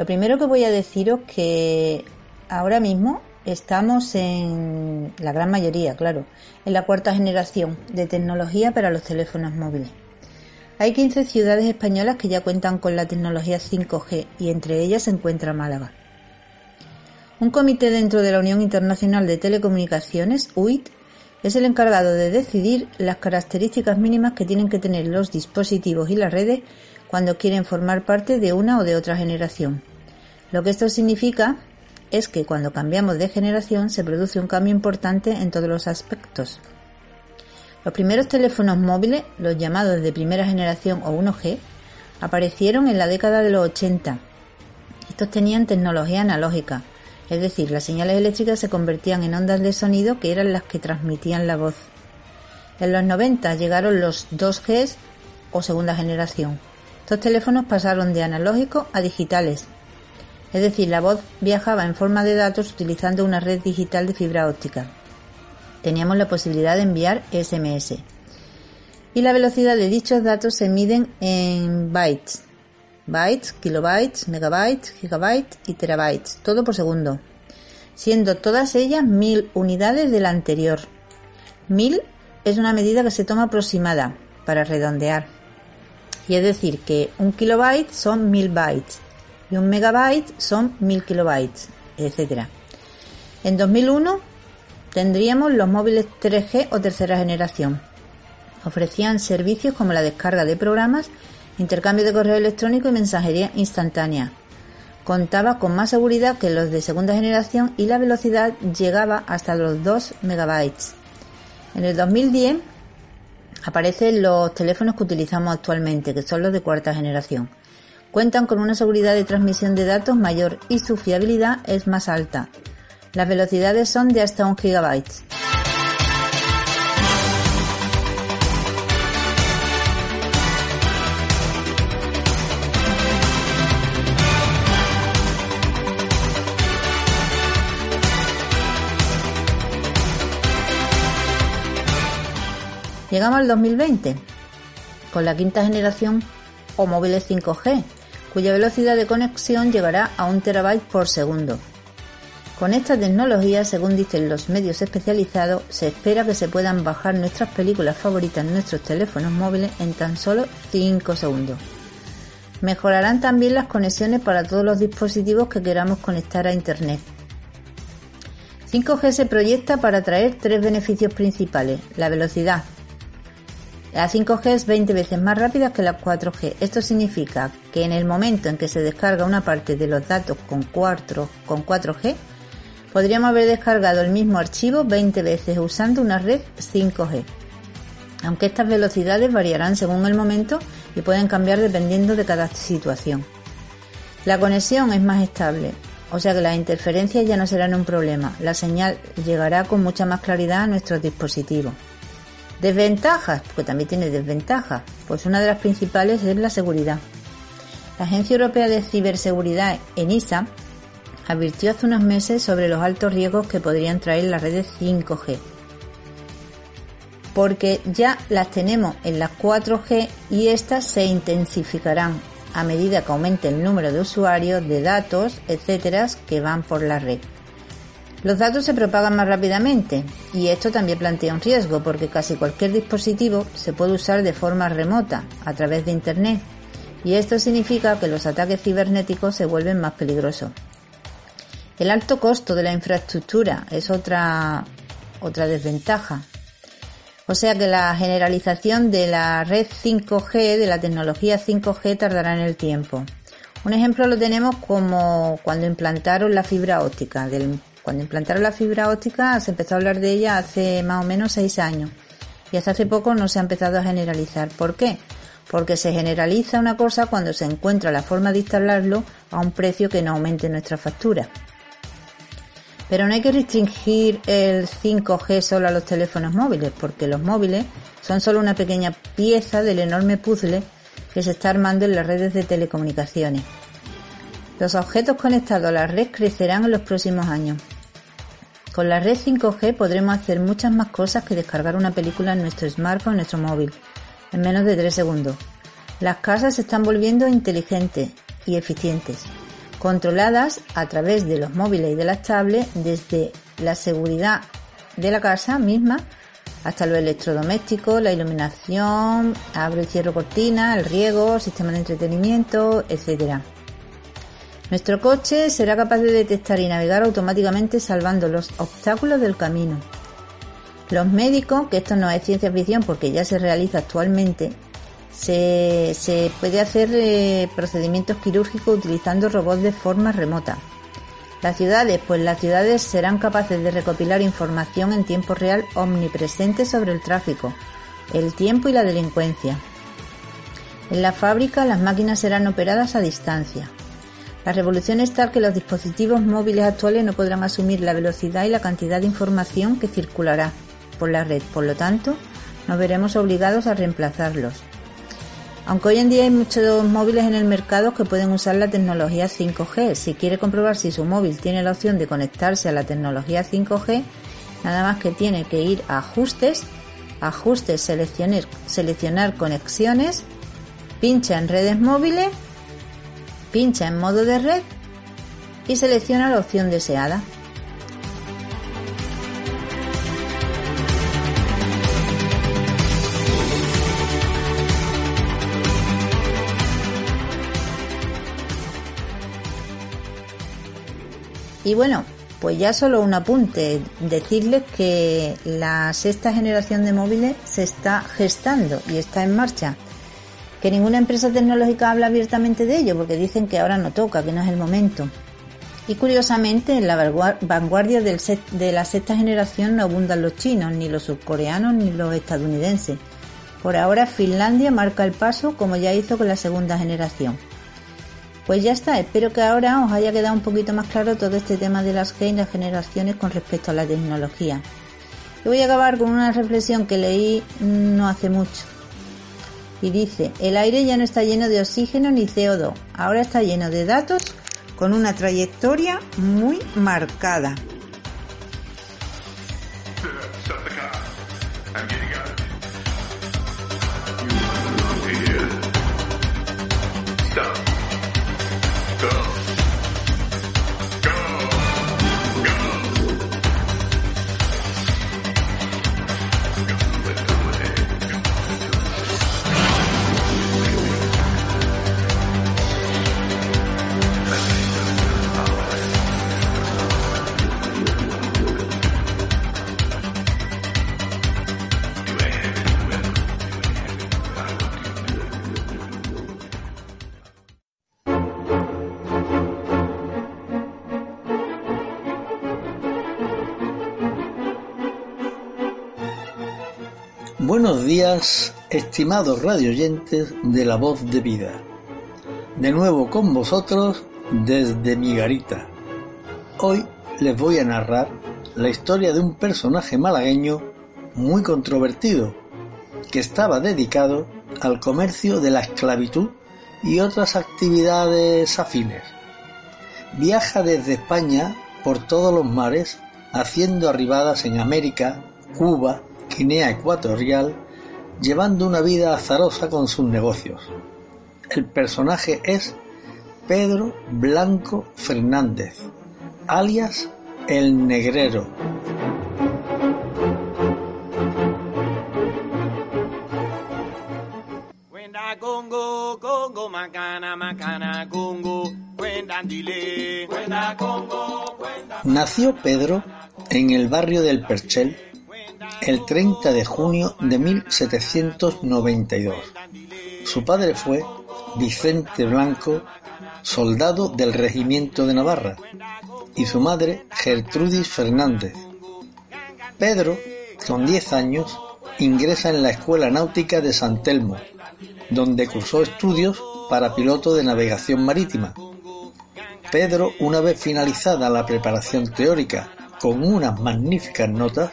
Lo primero que voy a deciros que ahora mismo estamos en la gran mayoría, claro, en la cuarta generación de tecnología para los teléfonos móviles. Hay 15 ciudades españolas que ya cuentan con la tecnología 5G y entre ellas se encuentra Málaga. Un comité dentro de la Unión Internacional de Telecomunicaciones, UIT, es el encargado de decidir las características mínimas que tienen que tener los dispositivos y las redes cuando quieren formar parte de una o de otra generación. Lo que esto significa es que cuando cambiamos de generación se produce un cambio importante en todos los aspectos. Los primeros teléfonos móviles, los llamados de primera generación o 1G, aparecieron en la década de los 80. Estos tenían tecnología analógica, es decir, las señales eléctricas se convertían en ondas de sonido que eran las que transmitían la voz. En los 90 llegaron los 2Gs o segunda generación. Estos teléfonos pasaron de analógicos a digitales. Es decir, la voz viajaba en forma de datos utilizando una red digital de fibra óptica teníamos la posibilidad de enviar SMS. Y la velocidad de dichos datos se miden en bytes. Bytes, kilobytes, megabytes, gigabytes y terabytes, todo por segundo. Siendo todas ellas mil unidades de la anterior. Mil es una medida que se toma aproximada, para redondear. Y es decir, que un kilobyte son mil bytes y un megabyte son mil kilobytes, etc. En 2001 tendríamos los móviles 3G o tercera generación. Ofrecían servicios como la descarga de programas, intercambio de correo electrónico y mensajería instantánea. Contaba con más seguridad que los de segunda generación y la velocidad llegaba hasta los 2 megabytes. En el 2010 aparecen los teléfonos que utilizamos actualmente, que son los de cuarta generación. Cuentan con una seguridad de transmisión de datos mayor y su fiabilidad es más alta, las velocidades son de hasta un gigabyte. Llegamos al 2020 con la quinta generación o móviles 5G, cuya velocidad de conexión llegará a un terabyte por segundo. Con esta tecnología, según dicen los medios especializados, se espera que se puedan bajar nuestras películas favoritas en nuestros teléfonos móviles en tan solo 5 segundos. Mejorarán también las conexiones para todos los dispositivos que queramos conectar a Internet. 5G se proyecta para traer tres beneficios principales. La velocidad. La 5G es 20 veces más rápida que la 4G. Esto significa que en el momento en que se descarga una parte de los datos con 4, con 4G, Podríamos haber descargado el mismo archivo 20 veces usando una red 5G. Aunque estas velocidades variarán según el momento y pueden cambiar dependiendo de cada situación. La conexión es más estable, o sea que las interferencias ya no serán un problema. La señal llegará con mucha más claridad a nuestros dispositivos. Desventajas, porque también tiene desventajas, pues una de las principales es la seguridad. La Agencia Europea de Ciberseguridad, ENISA, advirtió hace unos meses sobre los altos riesgos que podrían traer las redes 5G. Porque ya las tenemos en las 4G y estas se intensificarán a medida que aumente el número de usuarios, de datos, etcétera, que van por la red. Los datos se propagan más rápidamente y esto también plantea un riesgo porque casi cualquier dispositivo se puede usar de forma remota a través de Internet y esto significa que los ataques cibernéticos se vuelven más peligrosos. El alto costo de la infraestructura es otra, otra desventaja. O sea que la generalización de la red 5G, de la tecnología 5G, tardará en el tiempo. Un ejemplo lo tenemos como cuando implantaron la fibra óptica. Cuando implantaron la fibra óptica se empezó a hablar de ella hace más o menos seis años y hasta hace poco no se ha empezado a generalizar. ¿Por qué? porque se generaliza una cosa cuando se encuentra la forma de instalarlo a un precio que no aumente nuestra factura. Pero no hay que restringir el 5G solo a los teléfonos móviles, porque los móviles son solo una pequeña pieza del enorme puzzle que se está armando en las redes de telecomunicaciones. Los objetos conectados a la red crecerán en los próximos años. Con la red 5G podremos hacer muchas más cosas que descargar una película en nuestro smartphone o nuestro móvil, en menos de 3 segundos. Las casas se están volviendo inteligentes y eficientes, controladas a través de los móviles y de las tablets desde la seguridad de la casa misma hasta los electrodomésticos, la iluminación, abre y cierro cortina, el riego, sistema de entretenimiento, etc. Nuestro coche será capaz de detectar y navegar automáticamente salvando los obstáculos del camino. Los médicos, que esto no es ciencia ficción porque ya se realiza actualmente, se, puede hacer eh, procedimientos quirúrgicos utilizando robots de forma remota. Las ciudades, pues las ciudades serán capaces de recopilar información en tiempo real omnipresente sobre el tráfico, el tiempo y la delincuencia. En la fábrica las máquinas serán operadas a distancia. La revolución es tal que los dispositivos móviles actuales no podrán asumir la velocidad y la cantidad de información que circulará por la red, por lo tanto, nos veremos obligados a reemplazarlos. Aunque hoy en día hay muchos móviles en el mercado que pueden usar la tecnología 5G, si quiere comprobar si su móvil tiene la opción de conectarse a la tecnología 5G, nada más que tiene que ir a ajustes, ajustes, seleccionar, seleccionar conexiones, pincha en redes móviles, pincha en modo de red y selecciona la opción deseada. Y bueno, pues ya solo un apunte, decirles que la sexta generación de móviles se está gestando y está en marcha. Que ninguna empresa tecnológica habla abiertamente de ello porque dicen que ahora no toca, que no es el momento. Y curiosamente, en la vanguardia de la sexta generación no abundan los chinos, ni los surcoreanos, ni los estadounidenses. Por ahora Finlandia marca el paso como ya hizo con la segunda generación. Pues ya está, espero que ahora os haya quedado un poquito más claro todo este tema de las generaciones con respecto a la tecnología. Y voy a acabar con una reflexión que leí no hace mucho. Y dice, el aire ya no está lleno de oxígeno ni CO2, ahora está lleno de datos con una trayectoria muy marcada. Buenos días, estimados radioyentes de la voz de vida. De nuevo con vosotros desde mi garita. Hoy les voy a narrar la historia de un personaje malagueño muy controvertido que estaba dedicado al comercio de la esclavitud y otras actividades afines. Viaja desde España por todos los mares haciendo arribadas en América, Cuba, Guinea Ecuatorial, llevando una vida azarosa con sus negocios. El personaje es Pedro Blanco Fernández, alias El Negrero. Nació Pedro en el barrio del Perchel el 30 de junio de 1792. Su padre fue Vicente Blanco, soldado del Regimiento de Navarra, y su madre Gertrudis Fernández. Pedro, con 10 años, ingresa en la Escuela Náutica de San Telmo, donde cursó estudios para piloto de navegación marítima. Pedro, una vez finalizada la preparación teórica con unas magníficas notas,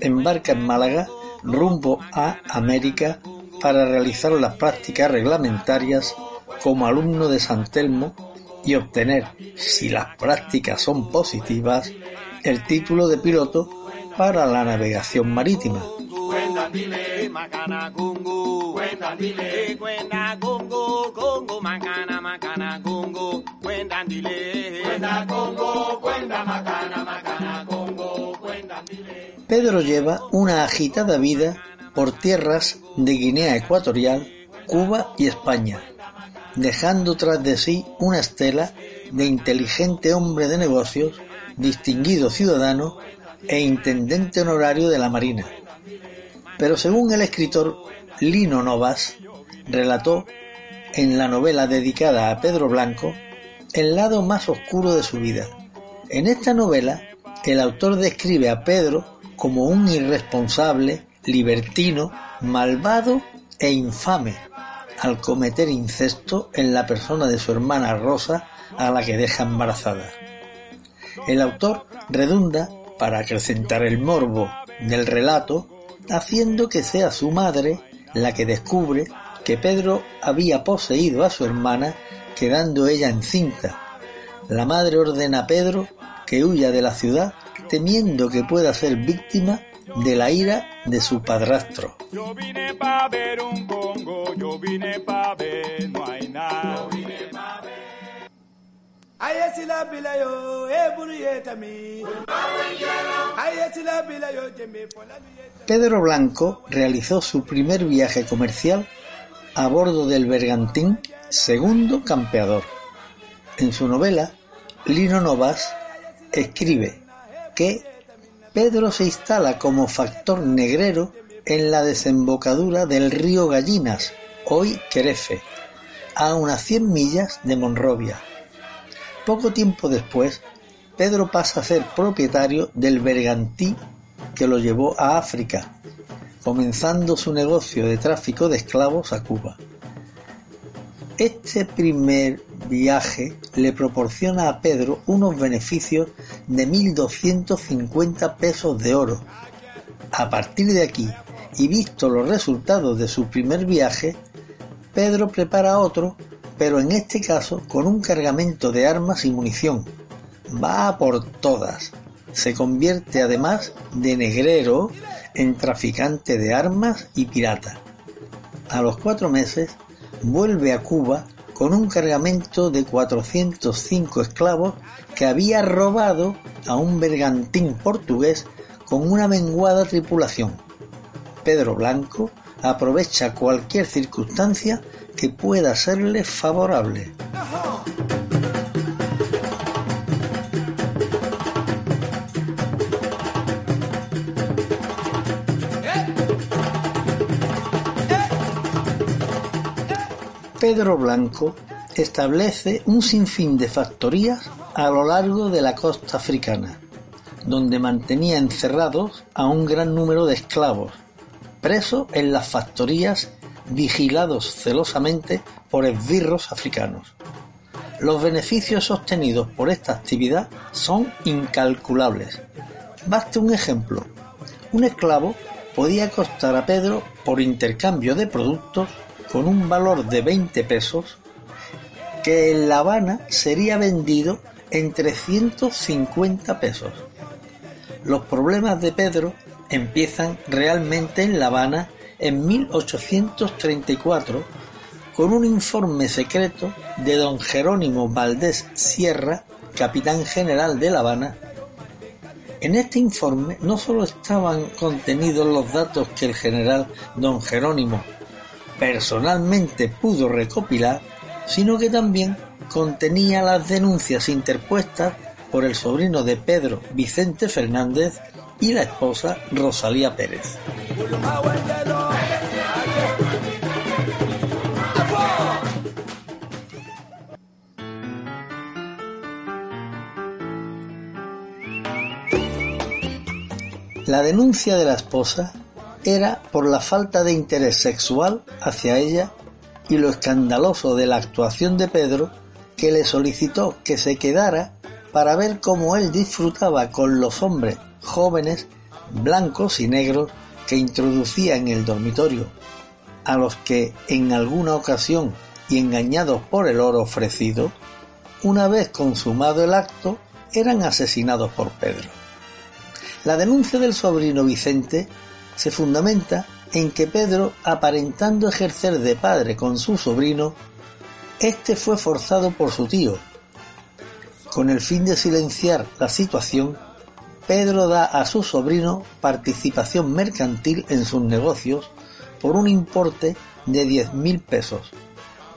embarca en Málaga rumbo a América para realizar las prácticas reglamentarias como alumno de San Telmo y obtener, si las prácticas son positivas, el título de piloto para la navegación marítima. Pedro lleva una agitada vida por tierras de Guinea Ecuatorial, Cuba y España, dejando tras de sí una estela de inteligente hombre de negocios, distinguido ciudadano e intendente honorario de la Marina. Pero según el escritor Lino Novas, relató en la novela dedicada a Pedro Blanco el lado más oscuro de su vida. En esta novela, el autor describe a Pedro como un irresponsable, libertino, malvado e infame, al cometer incesto en la persona de su hermana Rosa, a la que deja embarazada. El autor redunda, para acrecentar el morbo del relato, haciendo que sea su madre la que descubre que Pedro había poseído a su hermana, quedando ella encinta. La madre ordena a Pedro que huya de la ciudad temiendo que pueda ser víctima de la ira de su padrastro. Yo vine pa' ver un congo, yo vine pa' ver, no hay nada. Pedro Blanco realizó su primer viaje comercial a bordo del bergantín Segundo Campeador. En su novela, Lino Novas escribe que Pedro se instala como factor negrero en la desembocadura del río Gallinas, hoy Querefe, a unas 100 millas de Monrovia. Poco tiempo después, Pedro pasa a ser propietario del bergantí que lo llevó a África, comenzando su negocio de tráfico de esclavos a Cuba. Este primer viaje le proporciona a Pedro unos beneficios de 1.250 pesos de oro. A partir de aquí, y visto los resultados de su primer viaje, Pedro prepara otro, pero en este caso con un cargamento de armas y munición. Va a por todas. Se convierte además de negrero en traficante de armas y pirata. A los cuatro meses vuelve a Cuba con un cargamento de 405 esclavos que había robado a un bergantín portugués con una menguada tripulación. Pedro Blanco aprovecha cualquier circunstancia que pueda serle favorable. Pedro Blanco establece un sinfín de factorías a lo largo de la costa africana, donde mantenía encerrados a un gran número de esclavos, presos en las factorías vigilados celosamente por esbirros africanos. Los beneficios obtenidos por esta actividad son incalculables. Basta un ejemplo. Un esclavo podía costar a Pedro, por intercambio de productos, con un valor de 20 pesos que en La Habana sería vendido en 350 pesos. Los problemas de Pedro empiezan realmente en La Habana en 1834 con un informe secreto de don Jerónimo Valdés Sierra, capitán general de La Habana. En este informe no solo estaban contenidos los datos que el general don Jerónimo personalmente pudo recopilar, sino que también contenía las denuncias interpuestas por el sobrino de Pedro Vicente Fernández y la esposa Rosalía Pérez. La denuncia de la esposa era por la falta de interés sexual hacia ella y lo escandaloso de la actuación de Pedro que le solicitó que se quedara para ver cómo él disfrutaba con los hombres jóvenes, blancos y negros que introducía en el dormitorio, a los que en alguna ocasión y engañados por el oro ofrecido, una vez consumado el acto, eran asesinados por Pedro. La denuncia del sobrino Vicente se fundamenta en que Pedro, aparentando ejercer de padre con su sobrino, este fue forzado por su tío. Con el fin de silenciar la situación, Pedro da a su sobrino participación mercantil en sus negocios por un importe de diez mil pesos,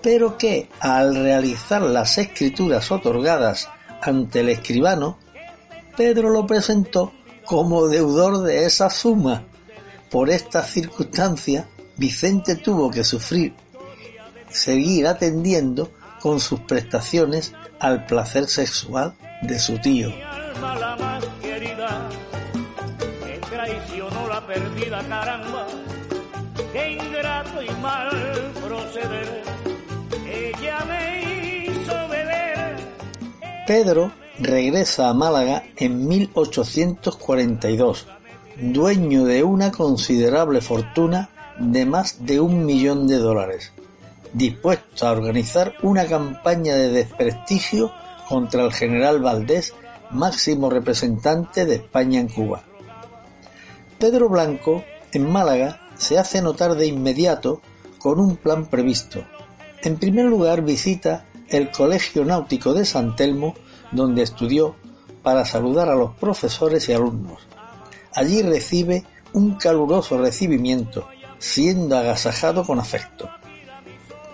pero que al realizar las escrituras otorgadas ante el escribano, Pedro lo presentó como deudor de esa suma. Por esta circunstancia, Vicente tuvo que sufrir, seguir atendiendo con sus prestaciones al placer sexual de su tío. la perdida caramba, qué ingrato y mal proceder, ella me hizo beber. Pedro regresa a Málaga en 1842, dueño de una considerable fortuna de más de un millón de dólares, dispuesto a organizar una campaña de desprestigio contra el general Valdés, máximo representante de España en Cuba. Pedro Blanco, en Málaga, se hace notar de inmediato con un plan previsto. En primer lugar visita el Colegio Náutico de San Telmo donde estudió para saludar a los profesores y alumnos. Allí recibe un caluroso recibimiento, siendo agasajado con afecto.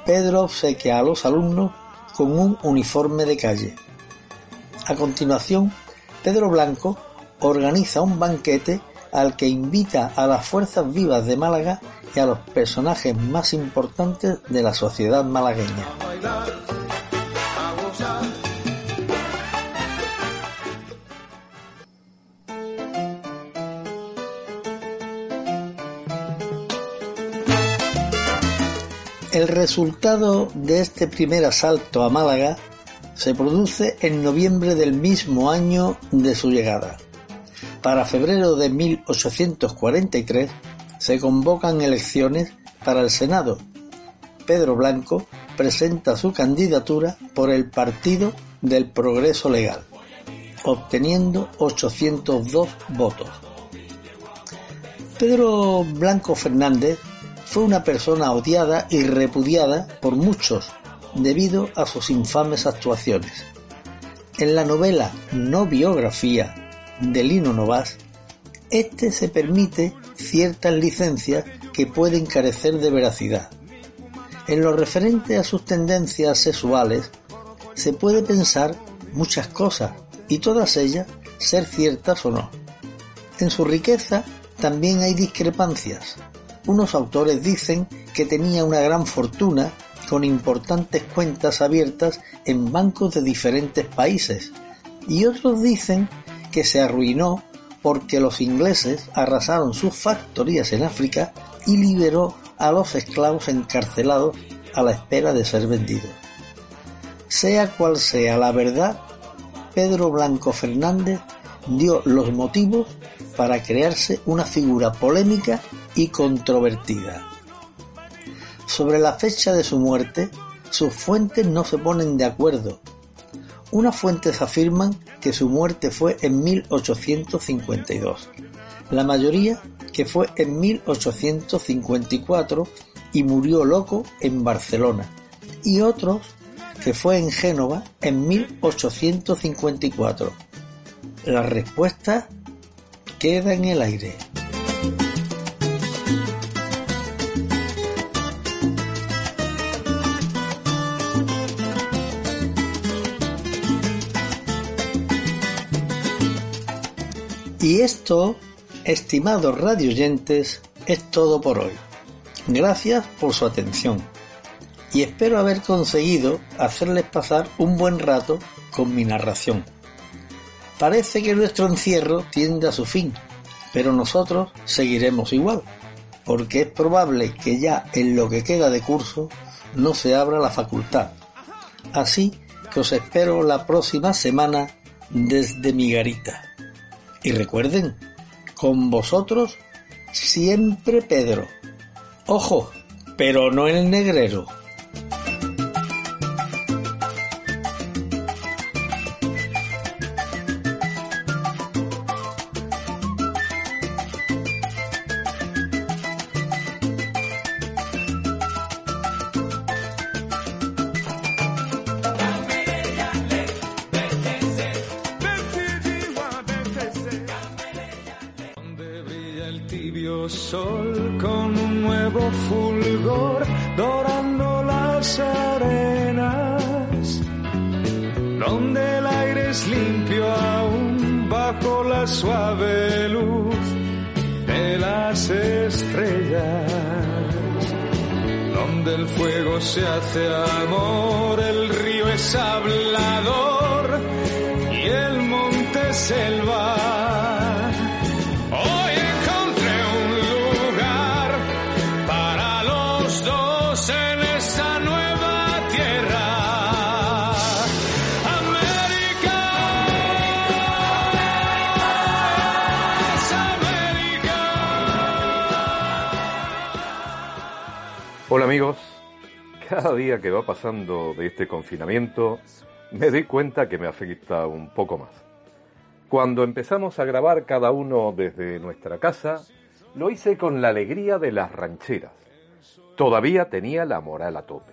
Pedro obsequia a los alumnos con un uniforme de calle. A continuación, Pedro Blanco organiza un banquete al que invita a las fuerzas vivas de Málaga y a los personajes más importantes de la sociedad malagueña. El resultado de este primer asalto a Málaga se produce en noviembre del mismo año de su llegada. Para febrero de 1843 se convocan elecciones para el Senado. Pedro Blanco presenta su candidatura por el Partido del Progreso Legal, obteniendo 802 votos. Pedro Blanco Fernández fue una persona odiada y repudiada por muchos debido a sus infames actuaciones. En la novela No biografía de Lino Novas, este se permite ciertas licencias que pueden carecer de veracidad. En lo referente a sus tendencias sexuales, se puede pensar muchas cosas y todas ellas ser ciertas o no. En su riqueza también hay discrepancias, unos autores dicen que tenía una gran fortuna con importantes cuentas abiertas en bancos de diferentes países y otros dicen que se arruinó porque los ingleses arrasaron sus factorías en África y liberó a los esclavos encarcelados a la espera de ser vendidos. Sea cual sea la verdad, Pedro Blanco Fernández dio los motivos para crearse una figura polémica y controvertida. Sobre la fecha de su muerte, sus fuentes no se ponen de acuerdo. Unas fuentes afirman que su muerte fue en 1852, la mayoría que fue en 1854 y murió loco en Barcelona, y otros que fue en Génova en 1854. La respuesta queda en el aire. Y esto, estimados radioyentes, es todo por hoy. Gracias por su atención y espero haber conseguido hacerles pasar un buen rato con mi narración. Parece que nuestro encierro tiende a su fin, pero nosotros seguiremos igual, porque es probable que ya en lo que queda de curso no se abra la facultad. Así que os espero la próxima semana desde mi garita. Y recuerden, con vosotros siempre Pedro. Ojo, pero no el negrero. Día que va pasando de este confinamiento me doy cuenta que me afecta un poco más. Cuando empezamos a grabar cada uno desde nuestra casa, lo hice con la alegría de las rancheras. Todavía tenía la moral a tope.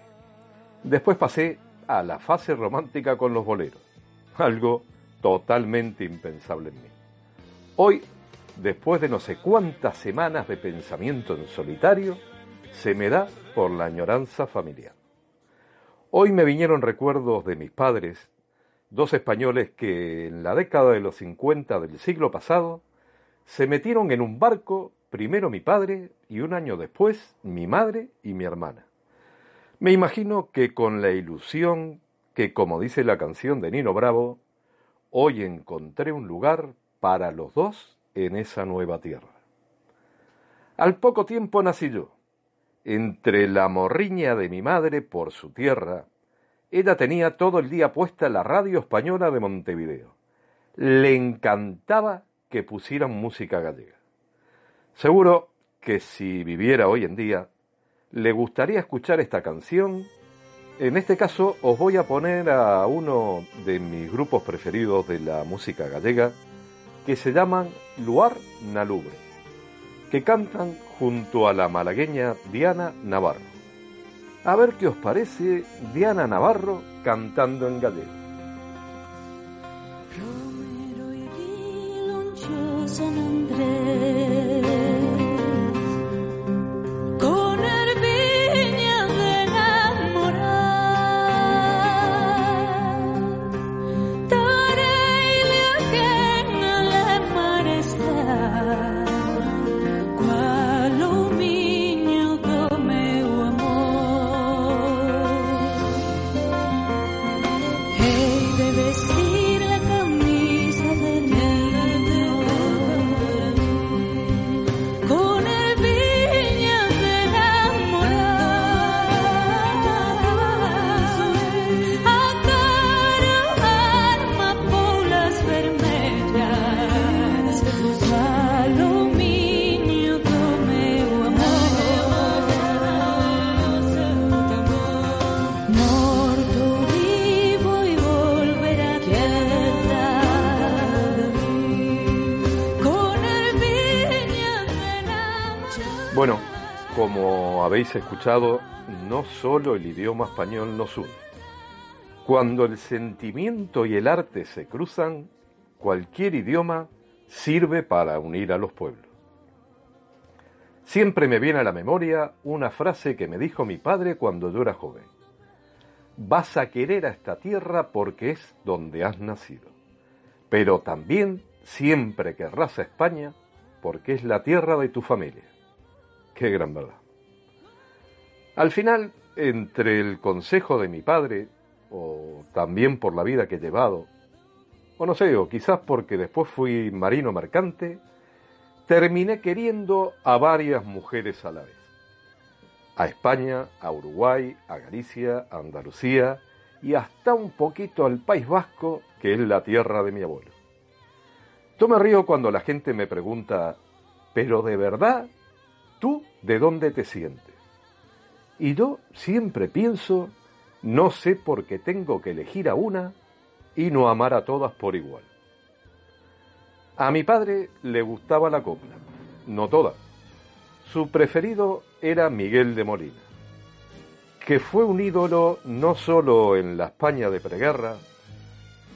Después pasé a la fase romántica con los boleros, algo totalmente impensable en mí. Hoy, después de no sé cuántas semanas de pensamiento en solitario, se me da por la añoranza familiar. Hoy me vinieron recuerdos de mis padres, dos españoles que en la década de los 50 del siglo pasado se metieron en un barco, primero mi padre y un año después mi madre y mi hermana. Me imagino que con la ilusión que, como dice la canción de Nino Bravo, hoy encontré un lugar para los dos en esa nueva tierra. Al poco tiempo nací yo, entre la morriña de mi madre por su tierra, ella tenía todo el día puesta la radio española de Montevideo. Le encantaba que pusieran música gallega. Seguro que si viviera hoy en día, le gustaría escuchar esta canción. En este caso os voy a poner a uno de mis grupos preferidos de la música gallega, que se llaman Luar Nalubre, que cantan junto a la malagueña Diana Navarro. A ver qué os parece Diana Navarro cantando en gallego. Como habéis escuchado, no solo el idioma español nos une. Cuando el sentimiento y el arte se cruzan, cualquier idioma sirve para unir a los pueblos. Siempre me viene a la memoria una frase que me dijo mi padre cuando yo era joven. Vas a querer a esta tierra porque es donde has nacido, pero también siempre querrás a España porque es la tierra de tu familia. Qué gran verdad. Al final, entre el consejo de mi padre, o también por la vida que he llevado, o no sé, o quizás porque después fui marino mercante, terminé queriendo a varias mujeres a la vez. a España, a Uruguay, a Galicia, a Andalucía y hasta un poquito al País Vasco, que es la tierra de mi abuelo. Yo me río cuando la gente me pregunta, ¿pero de verdad tú de dónde te sientes? Y yo siempre pienso, no sé por qué tengo que elegir a una y no amar a todas por igual. A mi padre le gustaba la copla, no toda. Su preferido era Miguel de Molina, que fue un ídolo no solo en la España de preguerra,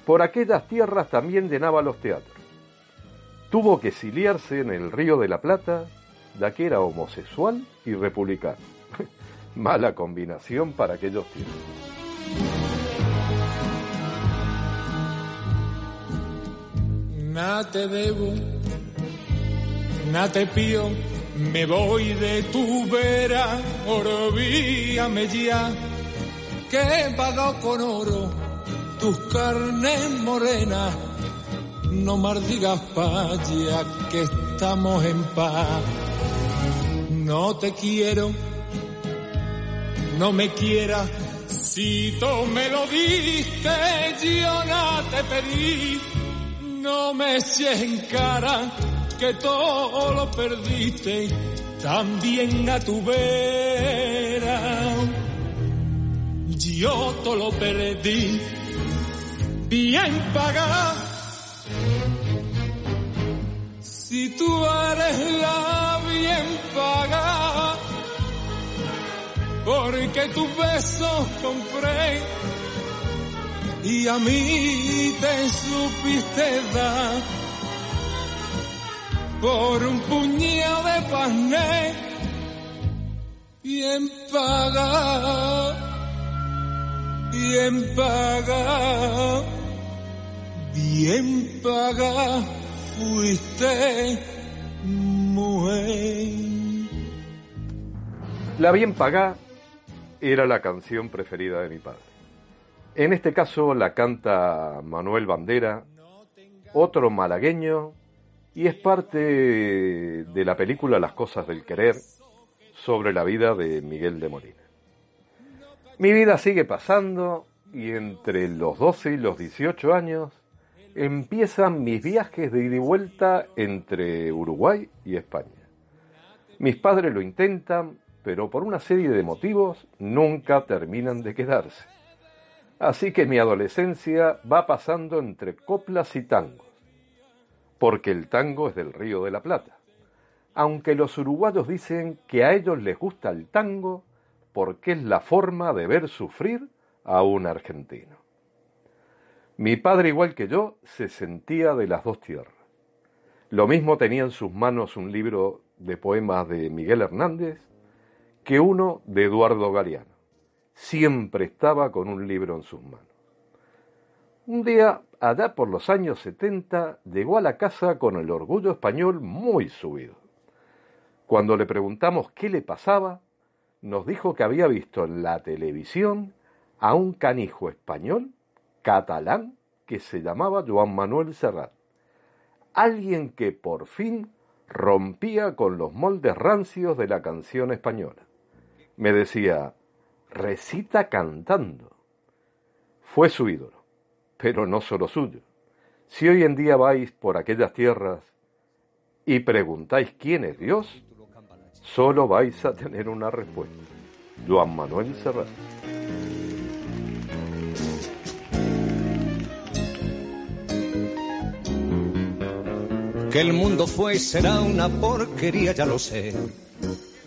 por aquellas tierras también llenaba los teatros. Tuvo que exiliarse en el Río de la Plata, ya que era homosexual y republicano. Mala combinación para aquellos tiempos. Nada te debo, nada te pío, me voy de tu vera, olvídame ya, que he con oro tus carnes morenas, no maldigas paya que estamos en paz, no te quiero, no me quieras, si tú me lo diste, yo no te pedí, no me eches en cara que todo lo perdiste, también a tu vera. Yo todo lo perdí, bien pagado. Si tú eres la bien pagada, porque tus besos compré y a mí te supiste dar por un puñado de pané bien pagado, bien pagado, bien pagado fuiste mujer. La bien pagá era la canción preferida de mi padre. En este caso la canta Manuel Bandera, otro malagueño, y es parte de la película Las cosas del querer sobre la vida de Miguel de Molina. Mi vida sigue pasando y entre los 12 y los 18 años empiezan mis viajes de ida y vuelta entre Uruguay y España. Mis padres lo intentan, pero por una serie de motivos nunca terminan de quedarse. Así que mi adolescencia va pasando entre coplas y tangos, porque el tango es del Río de la Plata. Aunque los uruguayos dicen que a ellos les gusta el tango porque es la forma de ver sufrir a un argentino. Mi padre, igual que yo, se sentía de las dos tierras. Lo mismo tenía en sus manos un libro de poemas de Miguel Hernández que uno de Eduardo Galeano siempre estaba con un libro en sus manos. Un día, allá por los años 70, llegó a la casa con el orgullo español muy subido. Cuando le preguntamos qué le pasaba, nos dijo que había visto en la televisión a un canijo español, catalán, que se llamaba Joan Manuel Serrat. Alguien que por fin rompía con los moldes rancios de la canción española. Me decía, recita cantando. Fue su ídolo, pero no solo suyo. Si hoy en día vais por aquellas tierras y preguntáis quién es Dios, solo vais a tener una respuesta. Juan Manuel Serrat. Que el mundo fue y será una porquería, ya lo sé.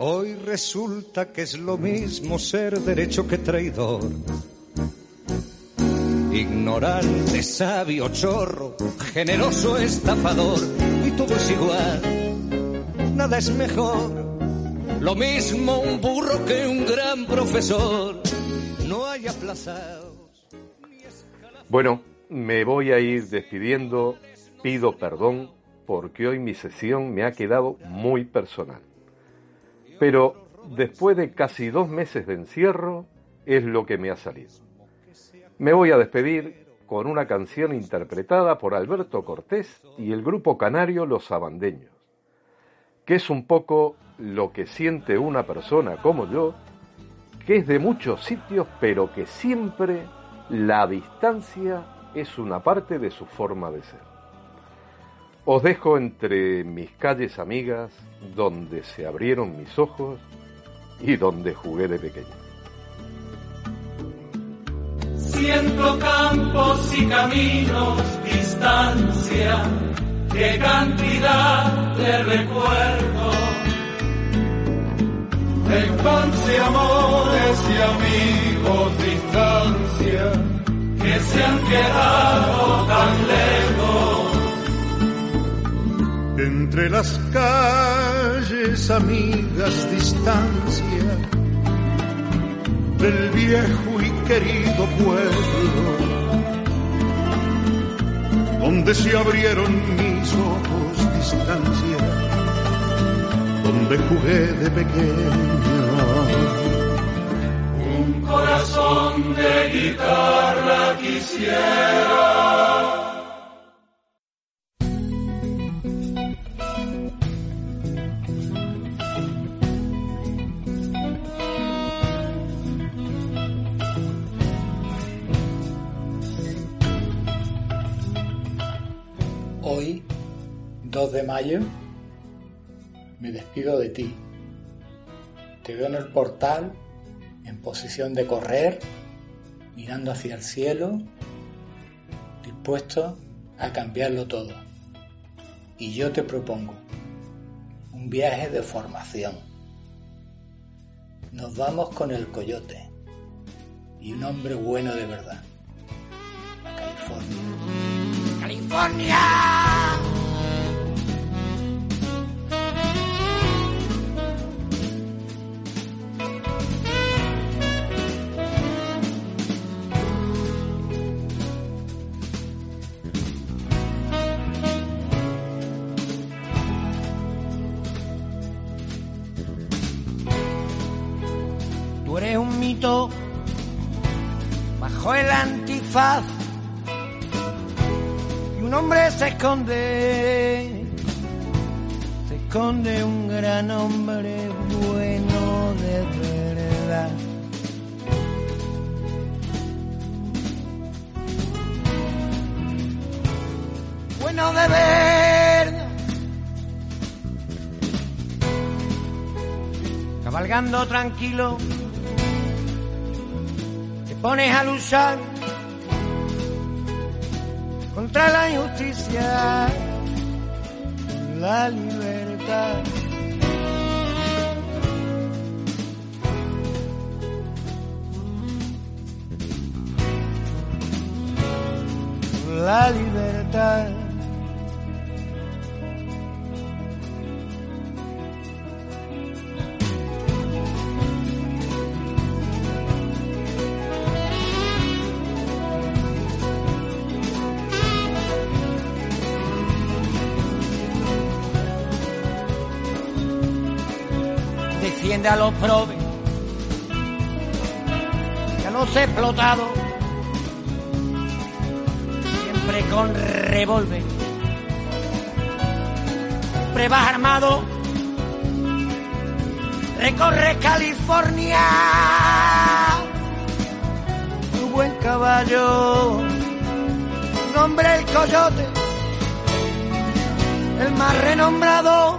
Hoy resulta que es lo mismo ser derecho que traidor. Ignorante, sabio, chorro, generoso, estafador, y todo es igual, nada es mejor. Lo mismo un burro que un gran profesor. No hay aplazados. Bueno, me voy a ir despidiendo. Pido perdón porque hoy mi sesión me ha quedado muy personal. Pero después de casi dos meses de encierro, es lo que me ha salido. Me voy a despedir con una canción interpretada por Alberto Cortés y el grupo canario Los Abandeños, que es un poco lo que siente una persona como yo, que es de muchos sitios, pero que siempre la distancia es una parte de su forma de ser. Os dejo entre mis calles amigas, donde se abrieron mis ojos y donde jugué de pequeño. Siento campos y caminos, distancia, qué cantidad de recuerdos. De infancia, amores y amigos, distancia, que se han quedado tan lejos. Entre las calles, amigas, distancia del viejo y querido pueblo, donde se abrieron mis ojos, distancia, donde jugué de pequeño. Un corazón de guitarra quisiera. 2 de mayo, me despido de ti. Te veo en el portal, en posición de correr, mirando hacia el cielo, dispuesto a cambiarlo todo. Y yo te propongo un viaje de formación. Nos vamos con el coyote y un hombre bueno de verdad. California. California. Bajo el antifaz y un hombre se esconde, se esconde un gran hombre bueno de verdad. Bueno de verdad. Cabalgando tranquilo pones a luchar contra la injusticia, la libertad. La libertad. Defiende a los probes, que a los explotados, siempre con revólver, siempre vas armado, recorre California, tu buen caballo, nombre el coyote, el más renombrado.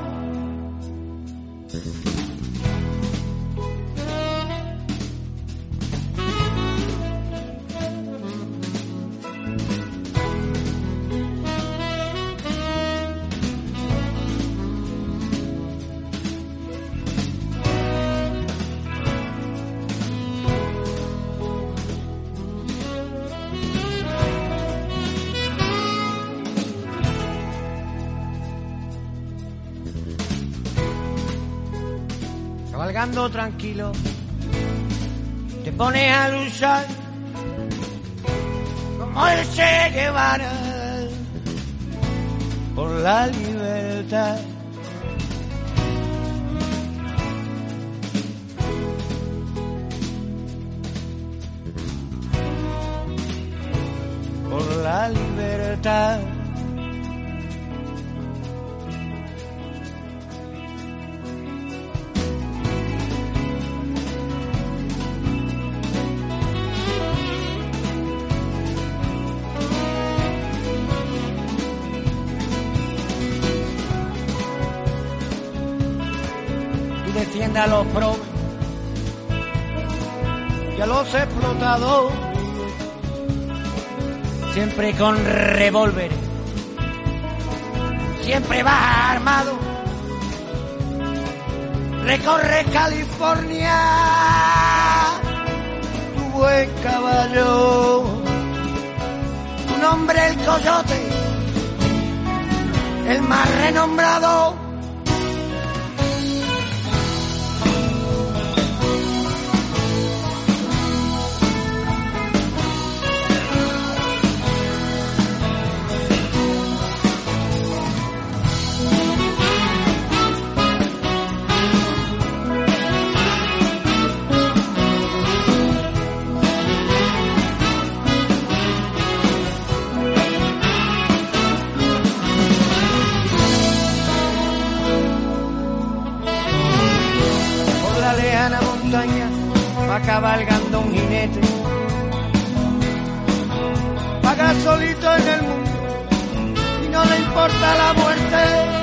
Tranquilo, te pones a luchar como el Che Guevara por la libertad. Siempre con revólver, siempre va armado, recorre California, tu buen caballo, tu nombre el coyote, el más renombrado. Cabalgando un jinete. Vaga solito en el mundo y no le importa la muerte.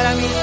Para mí